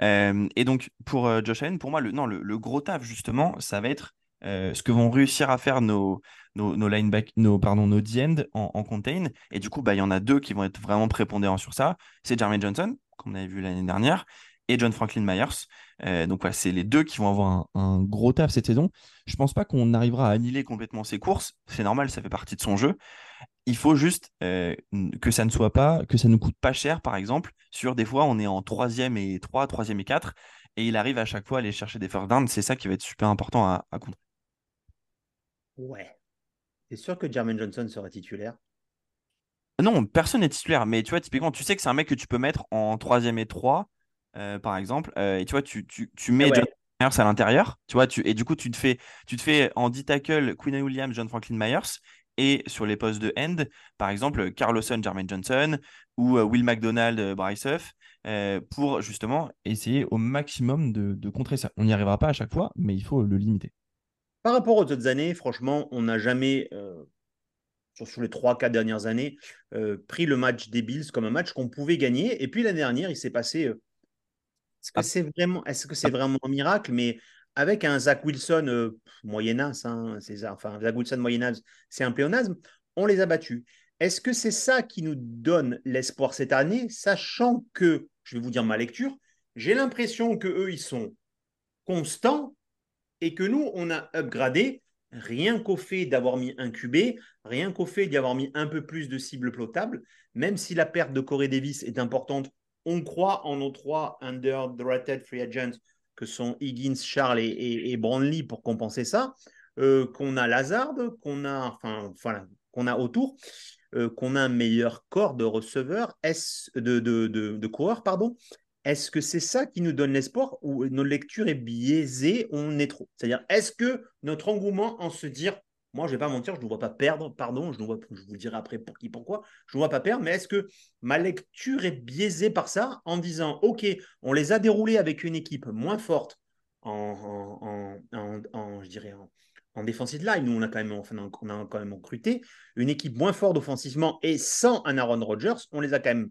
Speaker 12: Et donc, pour Josh Allen, pour moi, le, non, le, le gros taf, justement, ça va être euh, ce que vont réussir à faire nos, nos, nos lineback, nos, pardon, nos en, contain. Et du coup, bah, il y en a deux qui vont être vraiment prépondérants sur ça. C'est Jermaine Johnson, comme on avait vu l'année dernière, et John Franklin Myers. Euh, donc, voilà, c'est les deux qui vont avoir un, gros taf cette saison. Je pense pas qu'on arrivera à annihiler complètement ses courses. C'est normal, ça fait partie de son jeu. Il faut juste euh, que ça ne soit pas, que ça ne coûte pas cher, par exemple. Sur des fois, on est en troisième et 3, troisième et 4, et il arrive à chaque fois à aller chercher des first downs. C'est ça qui va être super important à, à.
Speaker 11: Ouais. C'est sûr que Jermaine Johnson sera titulaire?
Speaker 12: Non, personne n'est titulaire, mais tu vois, typiquement, tu sais que c'est un mec que tu peux mettre en troisième et 3, euh, par exemple, euh, et tu vois, tu, tu, tu mets
Speaker 11: Ah ouais.
Speaker 12: John Myers à l'intérieur, tu vois, tu, et du coup, tu te fais, tu te fais en 10 tackles Quinn Williams, John Franklin Myers, et sur les postes de end, par exemple, Carlosson, Jermaine Johnson, ou euh, Will McDonald, Bryce Huff, pour justement
Speaker 14: Essayer au maximum de, de contrer ça. On n'y arrivera pas à chaque fois, mais il faut le limiter.
Speaker 11: Par rapport aux autres années, franchement, on n'a jamais, euh, sur, sur les 3-4 dernières années, euh, pris le match des Bills comme un match qu'on pouvait gagner. Et puis l'année dernière, il s'est passé. euh, est-ce que c'est vraiment, est-ce que c'est vraiment un miracle? Mais avec un Zach Wilson moyennas, hein, enfin Zach Wilson moyennas, c'est un pléonasme, on les a battus. Est-ce que c'est ça qui nous donne l'espoir cette année, sachant que, je vais vous dire ma lecture, j'ai l'impression que eux ils sont constants et que nous, on a upgradé rien qu'au fait d'avoir mis un QB, rien qu'au fait d'y avoir mis un peu plus de cibles plotables, même si la perte de Corey Davis est importante, on croit en nos trois underdrafted free agents que sont Higgins, Charles et, et, pour compenser ça, euh, qu'on a Lazard, qu'on a, enfin, a autour, euh, qu'on a un meilleur corps de receveurs, de coureurs, pardon. Est-ce que c'est ça qui nous donne l'espoir ou notre lecture est biaisée, on est trop? C'est-à-dire, est-ce que notre engouement en se dire, moi je vais pas mentir, je ne vois pas perdre, pardon, je, ne vois, je vous dirai après pour qui, pourquoi, je ne vois pas perdre, mais est-ce que ma lecture est biaisée par ça en disant, ok, on les a déroulés avec une équipe moins forte en, en, je dirais, en, en defensive line, nous on a quand même, enfin, on a quand même recruté une équipe moins forte offensivement et sans un Aaron Rodgers, on les a quand même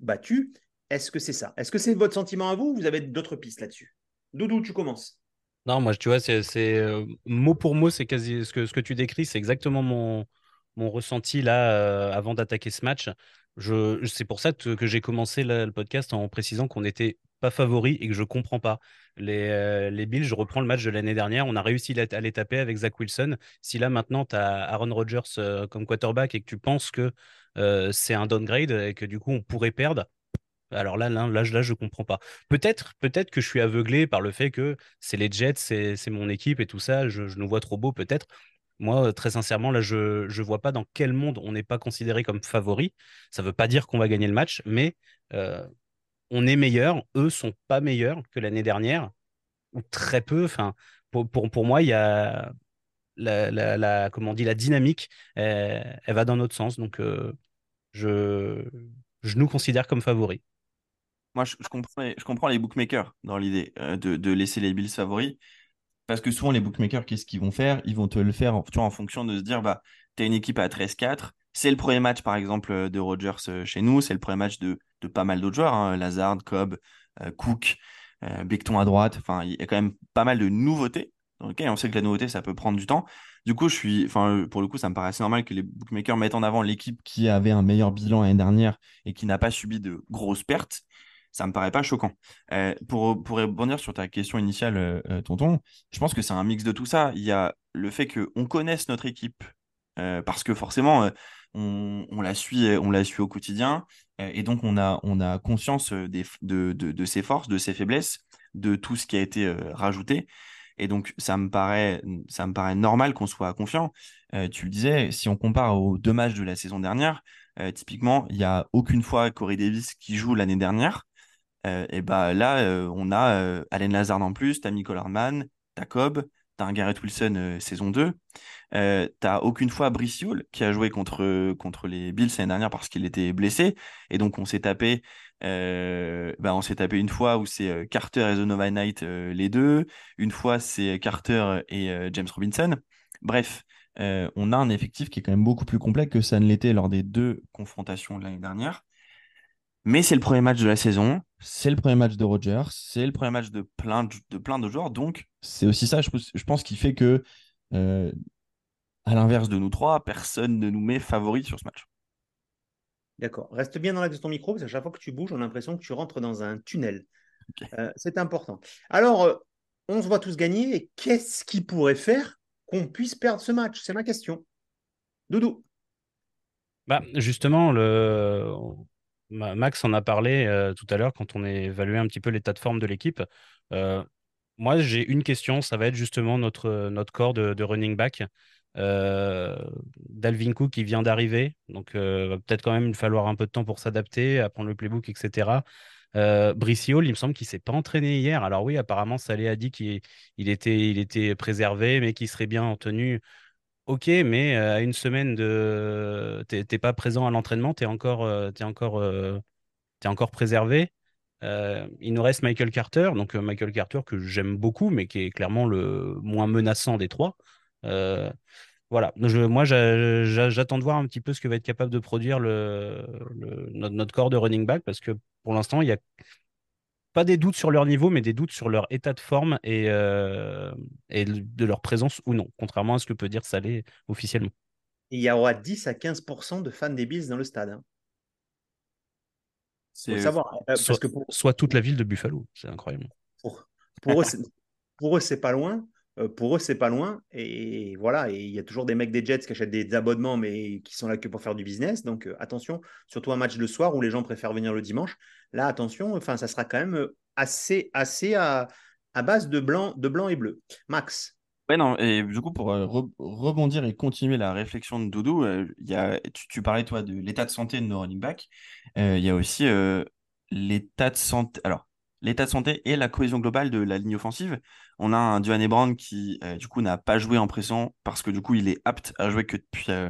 Speaker 11: battus. Est-ce que c'est ça? Est-ce que c'est votre sentiment à vous ou vous avez d'autres pistes là-dessus? Doudou, tu commences.
Speaker 13: Non, moi, tu vois, c'est euh, mot pour mot, c'est quasi ce que, tu décris, c'est exactement mon, ressenti là euh, avant d'attaquer ce match. Je, c'est pour ça que, j'ai commencé le podcast en précisant qu'on était pas favoris et que je comprends pas. Les, euh, les Bills, je reprends le match de l'année dernière, on a réussi à les taper avec Zach Wilson. Si là maintenant tu as Aaron Rodgers comme quarterback et que tu penses que c'est un downgrade et que du coup on pourrait perdre, alors là, je comprends pas. Peut-être, que je suis aveuglé par le fait que c'est les Jets, c'est mon équipe et tout ça. Je, nous vois trop beau, peut-être. Moi, très sincèrement, là, je ne vois pas dans quel monde on n'est pas considéré comme favori. Ça ne veut pas dire qu'on va gagner le match, mais euh, on est meilleur. Eux sont pas meilleurs que l'année dernière, ou très peu. Enfin, pour, moi, il y a la, on dit, la dynamique, elle, elle va dans notre sens. Donc, euh, je, je nous considère comme favoris.
Speaker 12: Moi, je, comprends, je comprends les bookmakers dans l'idée euh, de, laisser les Bills favoris. Parce que souvent, les bookmakers, qu'est-ce qu'ils vont faire? Ils vont te le faire en, fonction de se dire, bah, tu as une équipe à 13-4. C'est le premier match, par exemple, de Rodgers euh, chez nous. C'est le premier match de, pas mal d'autres joueurs. Hein, Lazard, Cobb, euh, Cook, euh, Becton à droite. Enfin, il y a quand même pas mal de nouveautés. On sait que la nouveauté, ça peut prendre du temps. Du coup, je suis, pour le coup, ça me paraît assez normal que les bookmakers mettent en avant l'équipe qui avait un meilleur bilan l'année dernière et qui n'a pas subi de grosses pertes ça me paraît pas choquant. Euh, pour, pour rebondir sur ta question initiale, euh, Tonton, je pense que c'est un mix de tout ça. Il y a le fait qu'on connaisse notre équipe, euh, parce que forcément, on, on, la suit, on la suit au quotidien, et donc on a, on a conscience des, de, de, de, ses forces, de ses faiblesses, de tout ce qui a été rajouté. Et donc, ça me paraît, ça me paraît normal qu'on soit confiant. tu le disais, si on compare aux deux matchs de la saison dernière, typiquement, il n'y a aucune fois Corey Davis qui joue l'année dernière. Euh, et bah là, euh, on a euh, Allen Lazard en plus, t'as Michael Hardman, t'as Cobb, t'as un Garrett Wilson saison 2. t'as aucune fois Brice qui a joué contre, contre les Bills l'année dernière parce qu'il était blessé. Et donc, on s'est tapé, bah, on s'est tapé une fois où c'est Carter et Zonova Knight les deux. Une fois, c'est Carter et James Robinson. Bref, on a un effectif qui est quand même beaucoup plus complet que ça ne l'était lors des deux confrontations de l'année dernière. Mais c'est le premier match de la saison, c'est le premier match de Rogers, c'est le premier match de plein de, de plein de joueurs. Donc, c'est aussi ça, je, je pense, qui fait que, euh, à l'inverse de nous trois, personne ne nous met favori sur ce match.
Speaker 11: D'accord. Reste bien dans l'axe de ton micro, parce qu'à chaque fois que tu bouges, on a l'impression que tu rentres dans un tunnel. Euh, c'est important. Alors, euh, on se voit tous gagner, et qu'est-ce qui pourrait faire qu'on puisse perdre ce match? C'est ma question. Doudou.
Speaker 13: Bah, justement, le... Max en a parlé euh, tout à l'heure quand on a évalué un petit peu l'état de forme de l'équipe. Euh, moi, j'ai une question, ça va être justement notre, notre corps de, running back. Euh, Dalvin Cook qui vient d'arriver, donc va peut-être quand même falloir un peu de temps pour s'adapter, apprendre le playbook, etc. Euh, il me semble qu'il s'est pas entraîné hier. Alors oui, apparemment, Salé a dit qu'il il était, il était préservé, mais qu'il serait bien en tenue. Ok, mais à une semaine de. T'es pas présent à l'entraînement, t'es encore, es encore, es encore préservé. il nous reste Michael Carter, donc Michael Carter que j'aime beaucoup, mais qui est clairement le moins menaçant des trois. voilà, moi j'attends de voir un petit peu ce que va être capable de produire notre, corps de running back, parce que pour l'instant, il y a pas des doutes sur leur niveau, mais des doutes sur leur état de forme et, euh, et de leur présence ou non, contrairement à ce que peut dire Salé officiellement.
Speaker 11: Il y aura 10 à 15% de fans des Bills dans le stade. Hein.
Speaker 13: C'est savoir. Euh, soit, parce que soit, toute la ville de Buffalo, c'est incroyable.
Speaker 11: Pour, pour eux, c'est pas loin. Euh, pour eux, c'est pas loin. Et voilà, et il y a toujours des mecs des Jets qui achètent des abonnements, mais qui sont là que pour faire du business. Donc euh, attention, surtout un match le soir où les gens préfèrent venir le dimanche. Là, attention, enfin, ça sera quand même euh, assez, assez à, à base de blanc, de blanc et bleu. Max.
Speaker 12: Ouais, non, et du coup, pour rebondir et continuer la réflexion de Doudou, tu, tu, parlais, toi, de l'état de santé de nos running backs. il y a aussi l'état de santé. Alors, l'état de santé et la cohésion globale de la ligne offensive. On a un Duane Brown qui, euh, du coup, n'a pas joué en pressant parce que, du coup, il est apte à jouer que depuis, euh,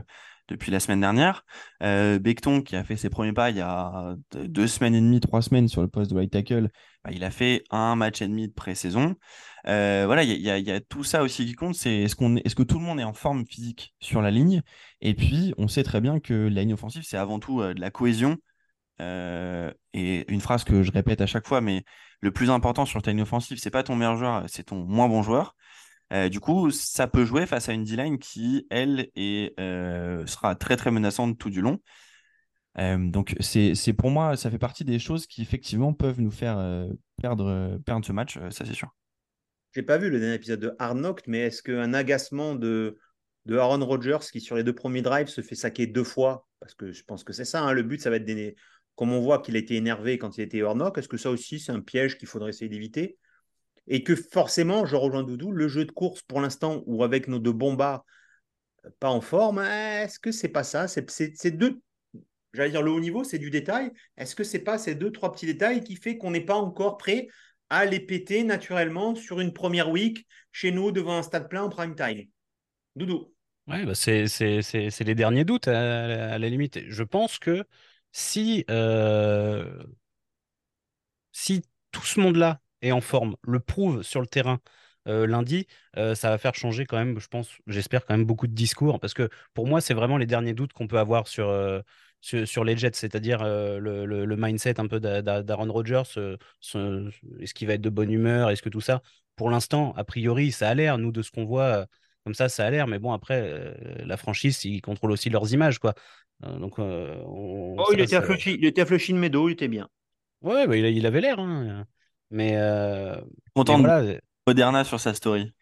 Speaker 12: depuis la semaine dernière. Euh, qui a fait ses premiers pas il y a deux semaines et demie, trois semaines sur le poste de right tackle, bah, il a fait un match et demi de pré-saison. voilà, il y, a tout ça aussi qui compte. C'est est-ce qu'on est, est-ce que tout le monde est en forme physique sur la ligne? Et puis, on sait très bien que la ligne offensive, c'est avant tout de la cohésion euh, et une phrase que je répète à chaque fois, mais le plus important sur ta ligne offensive, c'est pas ton meilleur joueur, c'est ton moins bon joueur. Euh, du coup, ça peut jouer face à une D-line qui, elle, est, euh, sera très très menaçante tout du long.
Speaker 14: Donc c'est pour moi, ça fait partie des choses qui effectivement peuvent nous faire perdre, perdre ce match, ça c'est sûr.
Speaker 11: J'ai pas vu le dernier épisode de Knocked, mais est-ce qu'un agacement de, de Aaron Rodgers qui sur les deux premiers drives se fait saquer deux fois? Parce que je pense que c'est ça, hein, le but, ça va être des... Comme on voit qu'il été énervé quand il était Hard Knock, est-ce que ça aussi c'est un piège qu'il faudrait essayer d'éviter? Et que forcément, je rejoins Doudou, le jeu de course pour l'instant, ou avec nos deux bombas pas en forme, est-ce que c'est pas ça? C'est deux j'allais dire le haut niveau, c'est du détail. Est-ce que c'est pas ces deux, trois petits détails qui fait qu'on n'est pas encore prêt à les péter naturellement sur une première week chez nous devant un stade plein en prime time? Doudou.
Speaker 13: Ouais, bah c'est les derniers doutes à, la- à la limite. Je pense que si, euh, si tout ce monde-là est en forme, le prouve sur le terrain euh, lundi, euh, ça va faire changer quand même, je pense, j'espère quand même beaucoup de discours, parce que pour moi, c'est vraiment les derniers doutes qu'on peut avoir sur, sur, les Jets, c'est-à-dire le, mindset un peu d'A- d'A- d'Aaron Rodgers, ce- est-ce qu'il va être de bonne humeur, est-ce que tout ça, pour l'instant, a priori, ça a l'air, nous, de ce qu'on voit, comme ça, ça a l'air, mais bon, après, la franchise, ils contrôlent aussi leurs images, quoi. Euh, donc, euh, on-
Speaker 11: Oh, il était Flushing- il était Meadow, il était bien.
Speaker 13: Ouais, bah, il, il avait l'air, hein. Mais, euh,
Speaker 12: Content
Speaker 13: mais
Speaker 12: de Moderna sur sa story.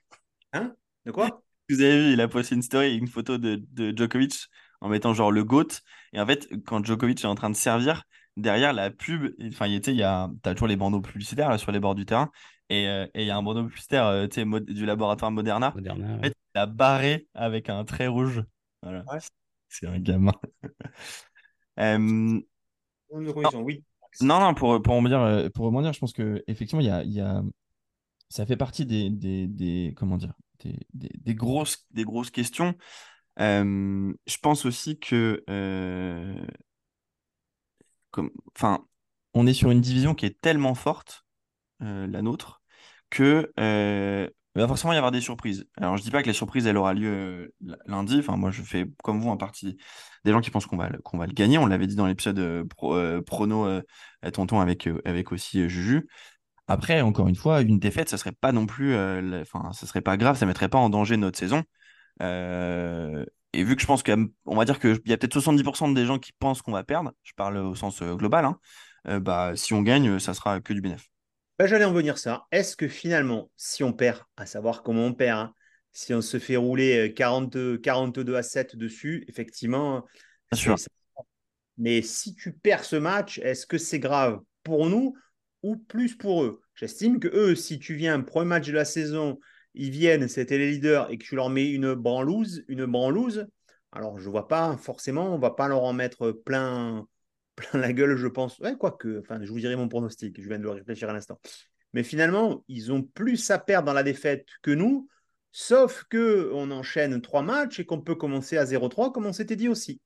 Speaker 11: Hein? De quoi?
Speaker 12: Vous avez vu, il a posté une story, une photo de, de Djokovic en mettant genre le GOAT. Et en fait, quand Djokovic est en train de servir, derrière la pub, enfin, il y a- tu sais, il y a, t'as toujours les bandeaux publicitaires là, sur les bords du terrain. Et euh, et il y a un bandeau publicitaire euh, tu sais, mod- du laboratoire Moderna.
Speaker 13: Moderna,
Speaker 12: En fait, il a barré avec un trait rouge. Voilà. C'est un gamin. Euh,
Speaker 11: oui.
Speaker 12: non, non, pour, pour
Speaker 14: rebondir, euh, pour rebondir, je pense que effectivement, il y a, y a- ça fait partie des, des, des- comment dire, des, des-
Speaker 12: grosses, des grosses questions. Euh, je pense aussi que, euh, comme, enfin, on est sur une division qui est tellement forte, euh, la nôtre, que il va forcément y avoir des surprises. Alors, je dis pas que les surprises, elle aura lieu euh, lundi. Enfin, moi, je fais comme vous en partie des gens qui pensent qu'on va, le- gagner. On l'avait dit dans l'épisode euh, euh, prono tonton avec, aussi Juju. Après, encore une fois, une défaite, ça serait pas non plus, la- enfin, ça serait pas grave, ça mettrait pas en danger notre saison. Et vu que je pense qu'on va dire qu'il y a peut-être 70% des gens qui pensent qu'on va perdre, je parle au sens global, hein, bah, si on gagne, ça sera que du bénéfice.
Speaker 11: Ben, J'allais en venir ça. Est-ce que finalement, si on perd, à savoir comment on perd, hein, si on se fait rouler euh, 42, 42 à 7 dessus, effectivement,
Speaker 12: Bien sûr.
Speaker 11: mais si tu perds ce match, est-ce que c'est grave pour nous ou plus pour eux? J'estime que eux, si tu viens, premier match de la saison, ils viennent, c'était les leaders, et que tu leur mets une branlouse, une branlouse, alors je vois pas forcément, on va pas leur en mettre plein, plein la gueule, je pense. Ouais, quoique, enfin, je vous dirai mon pronostic, je viens de le réfléchir à l'instant. Mais finalement, ils ont plus à perdre dans la défaite que nous, sauf que on enchaîne trois matchs et qu'on peut commencer à 0-3, comme on s'était dit aussi.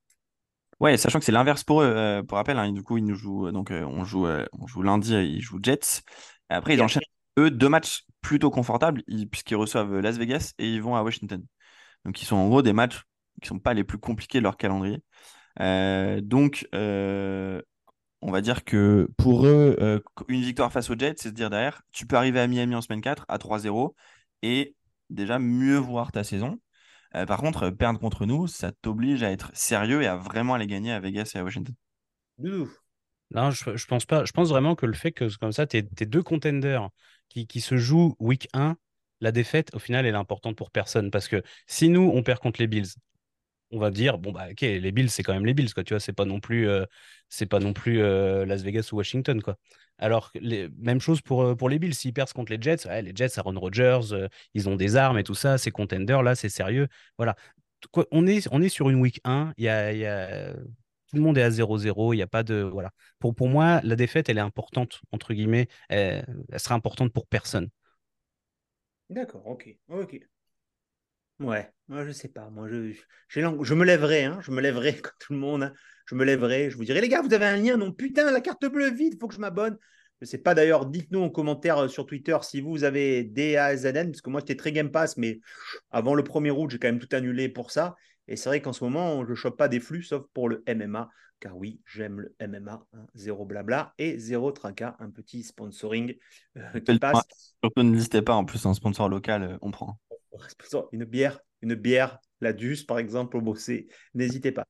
Speaker 12: Ouais, sachant que c'est l'inverse pour eux. euh, pour rappel, hein, du coup, ils nous jouent, euh, donc euh, on joue, euh, on joue lundi, ils jouent Jets. Et après, ils enchaînent eux deux matchs plutôt confortables, ils- puisqu'ils reçoivent Las Vegas et ils vont à Washington. Donc, ils sont en gros des matchs qui sont pas les plus compliqués de leur calendrier. Euh, donc, euh, on va dire que pour eux, euh, une victoire face aux Jets, c'est se dire derrière, tu peux arriver à Miami en semaine 4 à 3-0 et déjà mieux voir ta saison. Euh, par contre, perdre contre nous, ça t'oblige à être sérieux et à vraiment aller gagner à Vegas et à Washington.
Speaker 13: Non, je, je pense pas. Je pense vraiment que le fait que comme ça, tes deux contenders qui, qui se jouent week 1, la défaite, au final, elle est importante pour personne. Parce que si nous, on perd contre les Bills, on va dire, bon, bah, ok, les Bills, c'est quand même les Bills, quoi. Tu vois, c'est pas non plus, euh, c'est pas non plus euh, Las Vegas ou Washington, quoi. Alors, les, même chose pour, euh, pour les Bills. S'ils perdent contre les Jets, les Jets, Aaron Rodgers, ils ont des armes et tout ça, ces contenders, là, c'est sérieux. Voilà. On, est, on est sur une week 1, il y a, y tout le monde est à 0-0, il n'y a pas de. Voilà. Pour, pour moi, la défaite, elle est importante, entre guillemets. Elle, elle sera importante pour personne.
Speaker 11: D'accord, ok. ok. Ouais, moi je sais pas. Moi je, me lèverai, hein, je me lèverai comme tout le monde. hein. Je me lèverai, je vous dirai, les gars, vous avez un lien Non, putain, la carte bleue, vite, il faut que je m'abonne. Je sais pas d'ailleurs, dites-nous en commentaire euh, sur Twitter si vous avez DAZN, parce que moi j'étais très Game Pass, mais avant le 1er août, j'ai quand même tout annulé pour ça. Et c'est vrai qu'en ce moment, je ne chope pas des flux, sauf pour le MMA, car oui, j'aime le MMA, hein, zéro blabla et zéro tracas, un petit sponsoring euh, qui passe.
Speaker 12: Surtout n'hésitez pas, en plus, un sponsor local, euh, on prend.
Speaker 11: Une bière, une bière, la Deuce par exemple, au bossé, n'hésitez pas.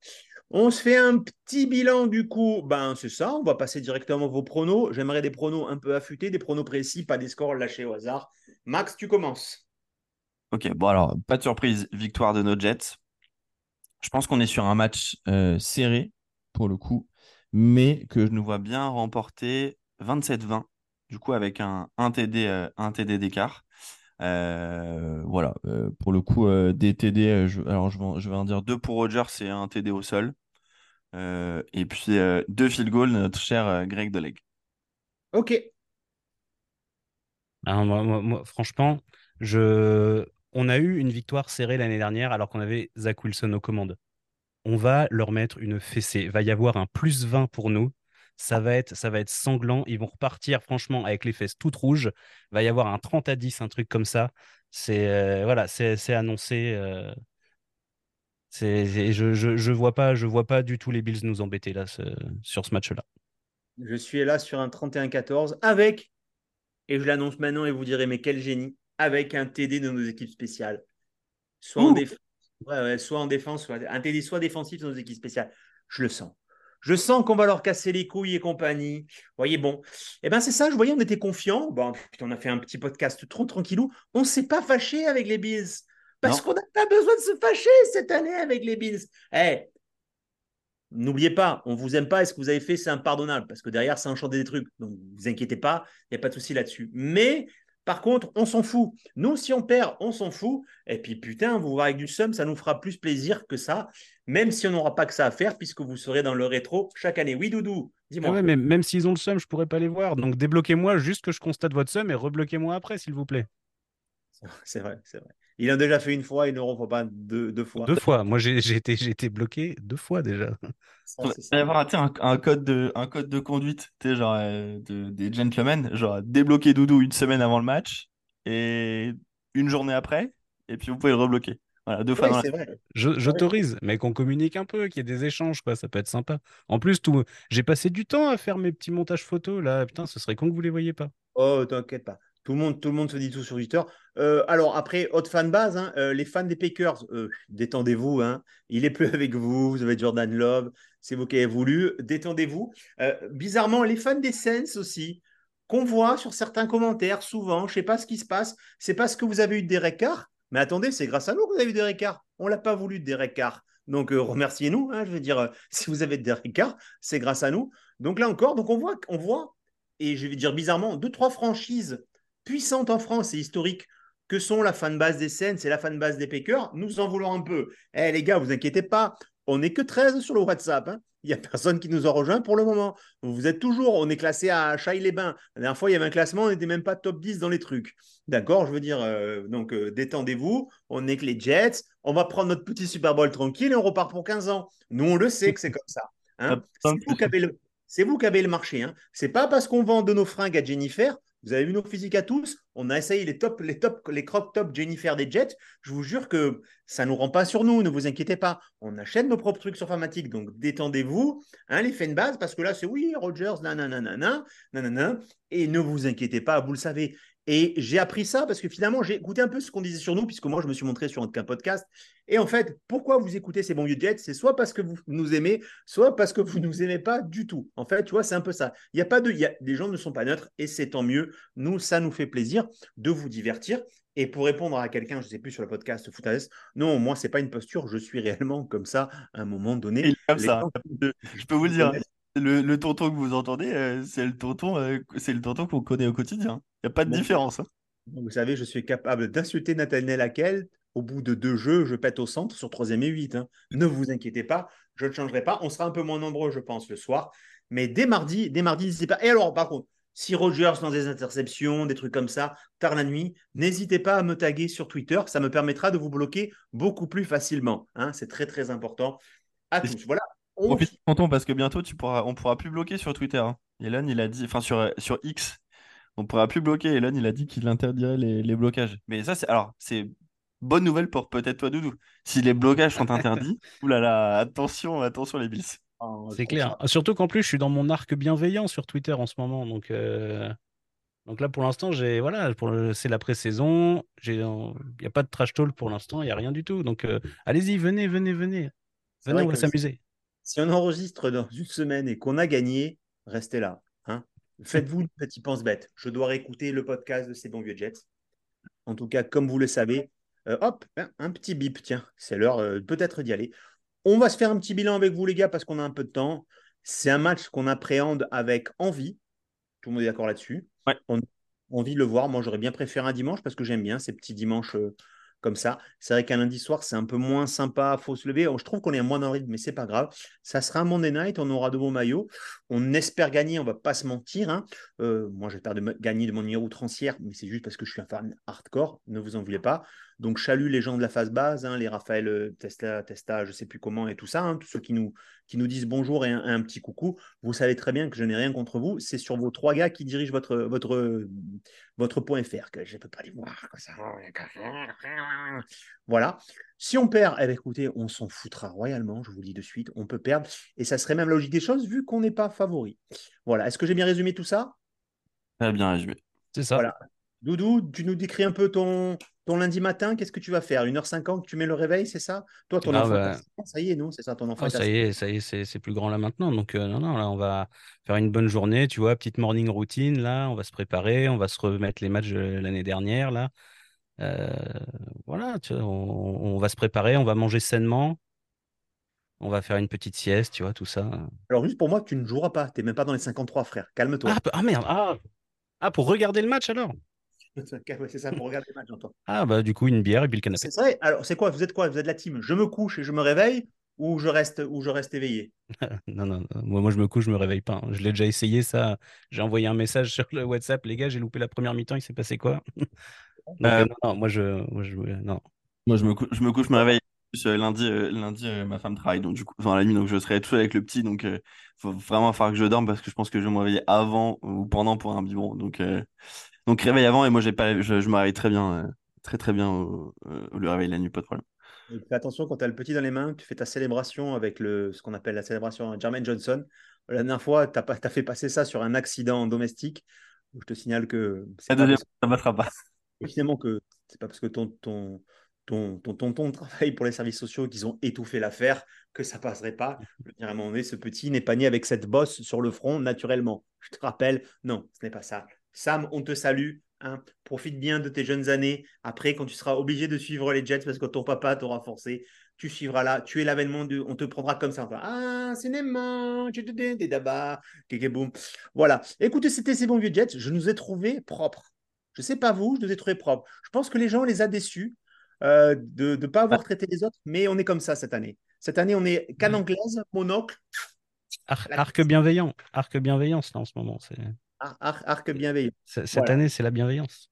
Speaker 11: On se fait un petit bilan du coup. Ben, c'est ça. On va passer directement vos pronos. J'aimerais des pronos un peu affûtés, des pronos précis, pas des scores lâchés au hasard. Max, tu commences.
Speaker 12: Ok, bon alors, pas de surprise, victoire de nos Jets. Je pense qu'on est sur un match euh, serré, pour le coup, mais que je nous vois bien remporter 27-20, du coup avec un, un TD, euh, un TD d'écart. Euh, voilà, pour le coup, des TD, je, alors je vais, je vais en dire deux pour Rogers et un TD au sol. et puis deux field goals, notre cher Greg Deleg.
Speaker 11: Ok.
Speaker 13: Alors, moi, moi- moi, franchement, je... on a eu une victoire serrée l'année dernière alors qu'on avait Zach Wilson aux commandes. On va leur mettre une fessée. Il va y avoir un plus 20 pour nous. Ça va être, ça va être sanglant. Ils vont repartir, franchement, avec les fesses toutes rouges. Il va y avoir un 30 à 10, un truc comme ça. C'est euh, voilà, c'est annoncé. euh, c'est, je, je, je vois pas, je vois pas du tout les Bills nous embêter là ce- sur ce match-là.
Speaker 11: Je suis là sur un 31-14 avec, et je l'annonce maintenant et vous direz, mais quel génie, avec un TD de nos équipes spéciales. Soit en,
Speaker 12: Ouh.
Speaker 11: déf- ouais, ouais, soit en défense, soit un TD soit défensif de nos équipes spéciales. Je le sens. Je sens qu'on va leur casser les couilles et compagnie. Vous voyez, bon. Eh bien, c'est ça, je voyais, on était confiants. Bon, putain, on a fait un petit podcast trop tranquillou. On ne s'est pas fâché avec les Bills. Parce qu'on n'a pas besoin de se fâcher cette année avec les Bills. Eh, N'oubliez pas, on vous aime pas et ce que vous avez fait, c'est impardonnable? Parce que derrière, ça a enchanté des trucs. Donc, vous inquiétez pas, il n'y a pas de souci là-dessus. Mais par contre, on s'en fout. Nous, si on perd, on s'en fout. Et puis, putain, vous voir avec du seum, ça nous fera plus plaisir que ça, même si on n'aura pas que ça à faire puisque vous serez dans le rétro chaque année. Oui, Doudou, dis-moi.
Speaker 13: Ah ouais, mais même s'ils ont le seum, je pourrais pas les voir. Donc débloquez-moi juste que je constate votre seum et rebloquez-moi après, s'il vous plaît.
Speaker 11: C'est vrai, c'est vrai. Ils l'ont déjà fait une fois, ils ne le refont pas deux, deux fois.
Speaker 13: Deux fois. Moi, j'ai j'ai été, j'ai été bloqué deux fois déjà.
Speaker 11: Ça,
Speaker 12: Il
Speaker 11: c'est
Speaker 12: va y avoir un, un code de, un code de conduite genre, euh, de- des gentlemen, genre débloquer Doudou une semaine avant le match et une journée après, et puis vous pouvez le rebloquer. Voilà, deux fois
Speaker 11: Oui,
Speaker 12: dans la
Speaker 11: c'est vrai.
Speaker 13: Je- J'autorise, mais qu'on communique un peu, qu'il y ait des échanges, quoi. Ça peut être sympa. En plus, tout, j'ai passé du temps à faire mes petits montages photos là. Putain, ce serait con que vous les voyez pas.
Speaker 11: Oh, t'inquiète pas. Tout le monde, tout le monde se dit tout sur Twitter. Euh, alors après, haute fan base, hein, euh, les fans des Packers, euh, détendez-vous. Hein, il est plus avec vous. Vous avez Jordan Love. C'est vous qui avez voulu. Détendez-vous. Bizarrement, les fans des Saints aussi, qu'on voit sur certains commentaires souvent. Je sais pas ce qui se passe. C'est parce que vous avez eu des Carr. Mais attendez, c'est grâce à nous que vous avez eu des Carr. On l'a pas voulu Derek Carr. Donc remerciez-nous. hein, je veux dire, si vous avez Derek Carr, c'est grâce à nous. Donc là encore, donc on voit, on voit, et je vais dire bizarrement, deux trois franchises puissantes en France et historiques que sont la fanbase des Saints et la fanbase des Packers, nous en voulons un peu. Eh les gars, vous inquiétez pas, on n'est que 13 sur le WhatsApp. hein. Il n'y a personne qui nous a rejoint pour le moment. Vous êtes toujours, on est classé à Chaille-les-Bains. La dernière fois, il y avait un classement, on n'était même pas top 10 dans les trucs. D'accord, je veux dire, euh, donc euh, détendez-vous, on est que les Jets, on va prendre notre petit Super Bowl tranquille et on repart pour 15 ans. Nous, on le sait que c'est comme ça. hein. C'est vous qui avez le, c'est vous qui avez le marché. Hein. C'est pas parce qu'on vend de nos fringues à Jennifer. Vous avez vu nos physiques à tous? On a essayé les top, les top, les crop top Jennifer des Jets. Je vous jure que ça nous rend pas sur nous. Ne vous inquiétez pas. On achète nos propres trucs sur Famatic. Donc détendez-vous. Hein, les fanbases, parce que là c'est oui, Rogers, nanana, nanana. Et ne vous inquiétez pas. Vous le savez. Et j'ai appris ça parce que finalement, j'ai écouté un peu ce qu'on disait sur nous, puisque moi, je me suis montré sur un podcast. Et en fait, pourquoi vous écoutez ces bons vieux Jets C'est soit parce que vous nous aimez, soit parce que vous ne nous aimez pas du tout. En fait, tu vois, c'est un peu ça. Il y a pas de, y a, les gens ne sont pas neutres et c'est tant mieux. Nous, ça nous fait plaisir de vous divertir. Et pour répondre à quelqu'un, je ne sais plus sur le podcast Footales, non, moi, c'est pas une posture. Je suis réellement comme ça à un moment donné.
Speaker 12: Comme ça.
Speaker 11: gens-
Speaker 12: Je peux vous le dire, le, le tonton que vous entendez, euh, c'est le tonton, euh, c'est le tonton qu'on connaît au quotidien. Il n'y a pas de
Speaker 11: Bon.
Speaker 12: différence. hein.
Speaker 11: Vous savez, je suis capable d'insulter Nathaniel Akel. Au bout de deux jeux, je pète au centre sur troisième et 8. Ne vous inquiétez pas, je ne changerai pas. On sera un peu moins nombreux, je pense, le soir. Mais dès mardi, dès mardi, n'hésitez pas. Et alors, par contre, si Rogers dans des interceptions, des trucs comme ça, tard la nuit, n'hésitez pas à me taguer sur Twitter. Ça me permettra de vous bloquer beaucoup plus facilement. hein. C'est très, très important. À tous. Voilà. On-
Speaker 12: Profite, tonton, parce que bientôt, tu pourras, on pourra plus bloquer sur Twitter. hein. Elon, il a dit, enfin sur, euh, sur X, on pourra plus bloquer. Elon, il a dit qu'il interdirait les, les blocages. Mais ça, c'est alors, c'est bonne nouvelle pour peut-être toi, Doudou. Si les blocages sont interdits, oulala, attention, attention les Bills.
Speaker 13: C'est clair. Surtout qu'en plus, je suis dans mon arc bienveillant sur Twitter en ce moment. Donc, euh, donc là, pour l'instant, j'ai voilà, c'est la pré-saison. J'ai, il n'y a pas de trash talk pour l'instant. Il n'y a rien du tout. Donc, euh, allez-y, venez, venez, venez. Venez, on va s'amuser.
Speaker 11: Si on enregistre dans une semaine et qu'on a gagné, restez là. Hein. Faites-vous une petite pense bête. Je dois réécouter le podcast de ces bons vieux Jets. En tout cas, comme vous le savez, euh, hop, un, un petit bip. Tiens, c'est l'heure euh, peut-être d'y aller. On va se faire un petit bilan avec vous, les gars, parce qu'on a un peu de temps. C'est un match qu'on appréhende avec envie. Tout le monde est d'accord là-dessus. On a envie de le voir. Moi, j'aurais bien préféré un dimanche parce que j'aime bien ces petits dimanches euh, comme ça. C'est vrai qu'un lundi soir, c'est un peu moins sympa, faut se lever. Je trouve qu'on est moins dans le rythme, mais c'est pas grave. Ça sera un Monday Night, on aura de bons maillots. On espère gagner, on va pas se mentir. hein. Euh, moi, j'espère de gagner de mon numéro outrancière, mais c'est juste parce que je suis un fan hardcore, ne vous en voulez pas. Donc, chalut les gens de la phase base, hein, les Raphaël euh, Tesla, Testa, je sais plus comment, et tout ça, hein, tous ceux qui nous, qui nous disent bonjour et un, un petit coucou. Vous savez très bien que je n'ai rien contre vous. C'est sur vos trois gars qui dirigent votre, votre, votre point .fr que je ne peux pas les voir. comme ça. Voilà. Si on perd, eh bien, écoutez, on s'en foutra royalement, je vous le dis de suite. On peut perdre. Et ça serait même la logique des choses vu qu'on n'est pas favori. Voilà. Est-ce que j'ai bien résumé tout ça?
Speaker 12: Très bien résumé.
Speaker 13: C'est ça.
Speaker 11: Voilà. Doudou, tu nous décris un peu ton, ton lundi matin. Qu'est-ce que tu vas faire? 1h50, tu mets le réveil, c'est ça? Toi, ton
Speaker 13: Ah
Speaker 11: enfant,
Speaker 13: bah.
Speaker 11: ça y est, non C'est ça, ton enfant
Speaker 13: Ah, ça y est, ça y est, c'est c'est plus grand là maintenant. Donc, euh, non, non, là, on va faire une bonne journée, tu vois, petite morning routine, là, on va se préparer, on va se remettre les matchs de l'année dernière, là. Euh, voilà, tu vois, on, on va se préparer, on va manger sainement, on va faire une petite sieste, tu vois, tout ça.
Speaker 11: Alors, juste pour moi, tu ne joueras pas. Tu n'es même pas dans les 53, frère. Calme-toi.
Speaker 13: Ah, ah, merde, ah, ah, pour regarder le match alors?
Speaker 11: C'est ça, pour regarder le match, j'entends.
Speaker 13: Ah, bah, du coup, une bière et puis le canapé.
Speaker 11: C'est vrai. Alors, c'est quoi? Vous êtes quoi? Vous êtes la team Je me couche et je me réveille ou je reste, ou je reste éveillé?
Speaker 13: Non, non, non. Moi, moi, je me couche, je me réveille pas. hein. Je l'ai déjà essayé, ça. J'ai envoyé un message sur le WhatsApp, les gars, j'ai loupé la première mi-temps, il s'est passé quoi? Donc,
Speaker 12: Euh,
Speaker 13: euh, non, non, moi, je, moi, je, non.
Speaker 12: Moi, je me, cou- je me couche, je me réveille. Euh, lundi, euh, lundi euh, ma femme travaille, donc du coup, enfin, la nuit, donc je serai tout seul avec le petit, donc il faut vraiment falloir que je dorme parce que je pense que je vais me réveiller avant ou pendant pour un biberon. Donc, euh, donc réveil avant et moi, j'ai pas, je, je me réveille très bien, euh, très très bien au, euh, le réveil la nuit, pas de problème.
Speaker 11: Et Fais attention quand tu as le petit dans les mains, tu fais ta célébration avec le, ce qu'on appelle la célébration à Jermaine Johnson. La dernière fois, tu as, fait passer ça sur un accident domestique. Je te signale que
Speaker 12: La deuxième, ça passera pas.
Speaker 11: évidemment que c'est pas parce que ton, ton, ton, ton tonton travaille pour les services sociaux qu'ils ont étouffé l'affaire que ça passerait pas. Je veux dire, à un moment donné, ce petit n'est pas né avec cette bosse sur le front naturellement. Je te rappelle, non, ce n'est pas ça. Sam, on te salue. hein. Profite bien de tes jeunes années. Après, quand tu seras obligé de suivre les Jets parce que ton papa t'aura forcé, tu suivras là. Tu es l'avènement de. On te prendra comme ça. Ah, cinéma, tu te kéké boum. Voilà. Écoutez, c'était ces bons vieux Jets. Je nous ai trouvé propres. Je sais pas vous, je nous ai trouvé propres. Je pense que les gens les a déçus euh, de ne pas avoir traité les autres, mais on est comme ça cette année. Cette année, on est canne anglaise, monocle,
Speaker 13: Ar- arc bienveillant, arc bienveillance là en ce moment.
Speaker 11: Arc bienveillant.
Speaker 13: cette
Speaker 11: Voilà.
Speaker 13: année, c'est la bienveillance.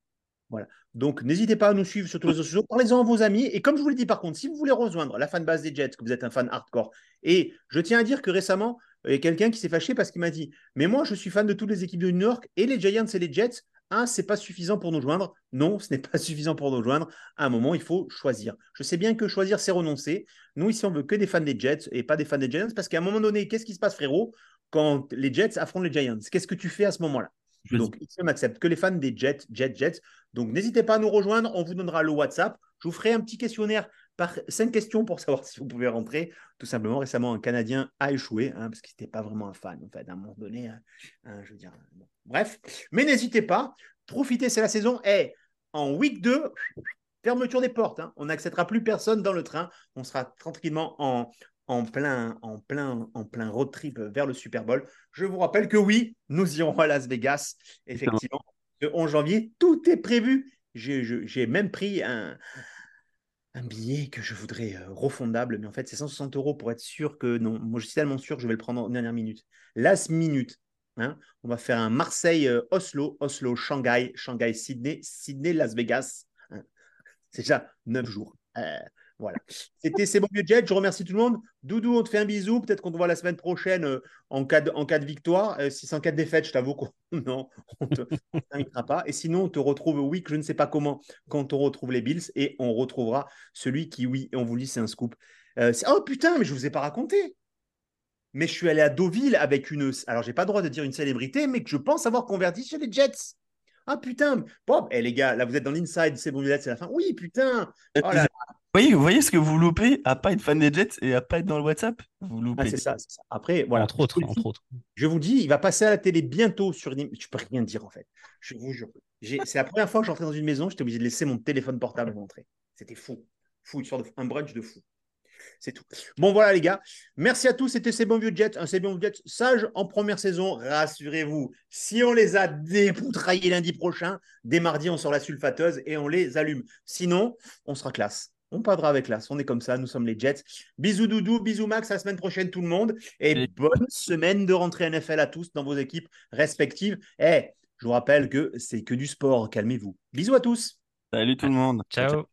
Speaker 11: Voilà. Donc, n'hésitez pas à nous suivre sur tous les réseaux sociaux. Parlez-en à vos amis. Et comme je vous l'ai dit, par contre, si vous voulez rejoindre la fanbase des Jets, que vous êtes un fan hardcore, et je tiens à dire que récemment, il y a quelqu'un qui s'est fâché parce qu'il m'a dit Mais moi, je suis fan de toutes les équipes de New York et les Giants et les Jets. Un, c'est pas suffisant pour nous joindre. Non, ce n'est pas suffisant pour nous joindre. À un moment, il faut choisir. Je sais bien que choisir, c'est renoncer. Nous, ici, on veut que des fans des Jets et pas des fans des Giants parce qu'à un moment donné, qu'est-ce qui se passe, frérot, quand les Jets affrontent les Giants Qu'est-ce que tu fais à ce moment-là? Donc, ici, on n'accepte que les fans des Jets, Jets, Jets. Donc, n'hésitez pas à nous rejoindre. On vous donnera le WhatsApp. Je vous ferai un petit questionnaire par cinq questions pour savoir si vous pouvez rentrer. Tout simplement, récemment, un Canadien a échoué hein, parce qu'il n'était pas vraiment un fan. En fait, à un moment donné, hein, hein, je veux dire. bon. Bref, mais n'hésitez pas. Profitez, c'est la saison. Et en week 2, fermeture des portes. hein. On n'acceptera plus personne dans le train. On sera tranquillement en, en plein, en, plein, en plein road trip vers le Super Bowl. Je vous rappelle que oui, nous irons à Las Vegas, effectivement, le 11 janvier. Tout est prévu. J'ai même pris un, un billet que je voudrais euh, refondable, mais en fait, c'est 160 euros pour être sûr que non. Moi, je suis tellement sûr que je vais le prendre en dernière minute. Last minute. hein. On va faire un Marseille-Oslo, Oslo-Shanghai, Shanghai-Sydney, Sydney-Las Vegas. hein. C'est déjà 9 jours. Euh, voilà. C'était C'est vieux jet. Je remercie tout le monde. Doudou, on te fait un bisou. Peut-être qu'on te voit la semaine prochaine euh, en, cas de, en cas de victoire. Euh, si c'est en cas de défaite, je t'avoue qu'on non, on ne t'invitera pas. Et sinon, on te retrouve, oui, que je ne sais pas comment, quand on retrouve les Bills. Et on retrouvera celui qui, oui, on vous dit, c'est un scoop. Euh, oh putain, mais je ne vous ai pas raconté. Mais je suis allé à Deauville avec une. Alors, j'ai pas le droit de dire une célébrité, mais que je pense avoir converti chez les Jets. Ah putain, Bob, eh les gars, là vous êtes dans l'inside, c'est bon, c'est la fin. Oui, putin. Oh là là.
Speaker 12: Voyez, vous voyez ce que vous loupez à pas être fan des Jets et à pas être dans le WhatsApp? Vous loupez.
Speaker 11: Ah, c'est ça, c'est ça. Après, voilà.
Speaker 13: Entre autres,
Speaker 11: Je vous le
Speaker 13: entre
Speaker 11: dis,
Speaker 13: autres.
Speaker 11: Je vous dis, il va passer à la télé bientôt sur une. Je peux rien dire en fait. Je vous jure. C'est la première fois que j'entrais dans une maison, j'étais obligé de laisser mon téléphone portable avant d'entrer. C'était fou. Fou, une sorte de... un brunch de fou. C'est tout. Bon, voilà, les gars. Merci à tous. C'était C'est bon vieux Jet. Un C'est bon vieux Jet sage en première saison. Rassurez-vous. Si on les a dépoutraillés lundi prochain, dès mardi, on sort la sulfateuse et on les allume. Sinon, on sera classe. On parlera avec classe. On est comme ça. Nous sommes les Jets. Bisous, Doudou. Bisous, Max. À la semaine prochaine, tout le monde. Et bonne semaine de rentrée NFL à tous dans vos équipes respectives. Eh, je vous rappelle que c'est que du sport. Calmez-vous. Bisous à tous.
Speaker 12: Salut tout le monde.
Speaker 13: Ciao.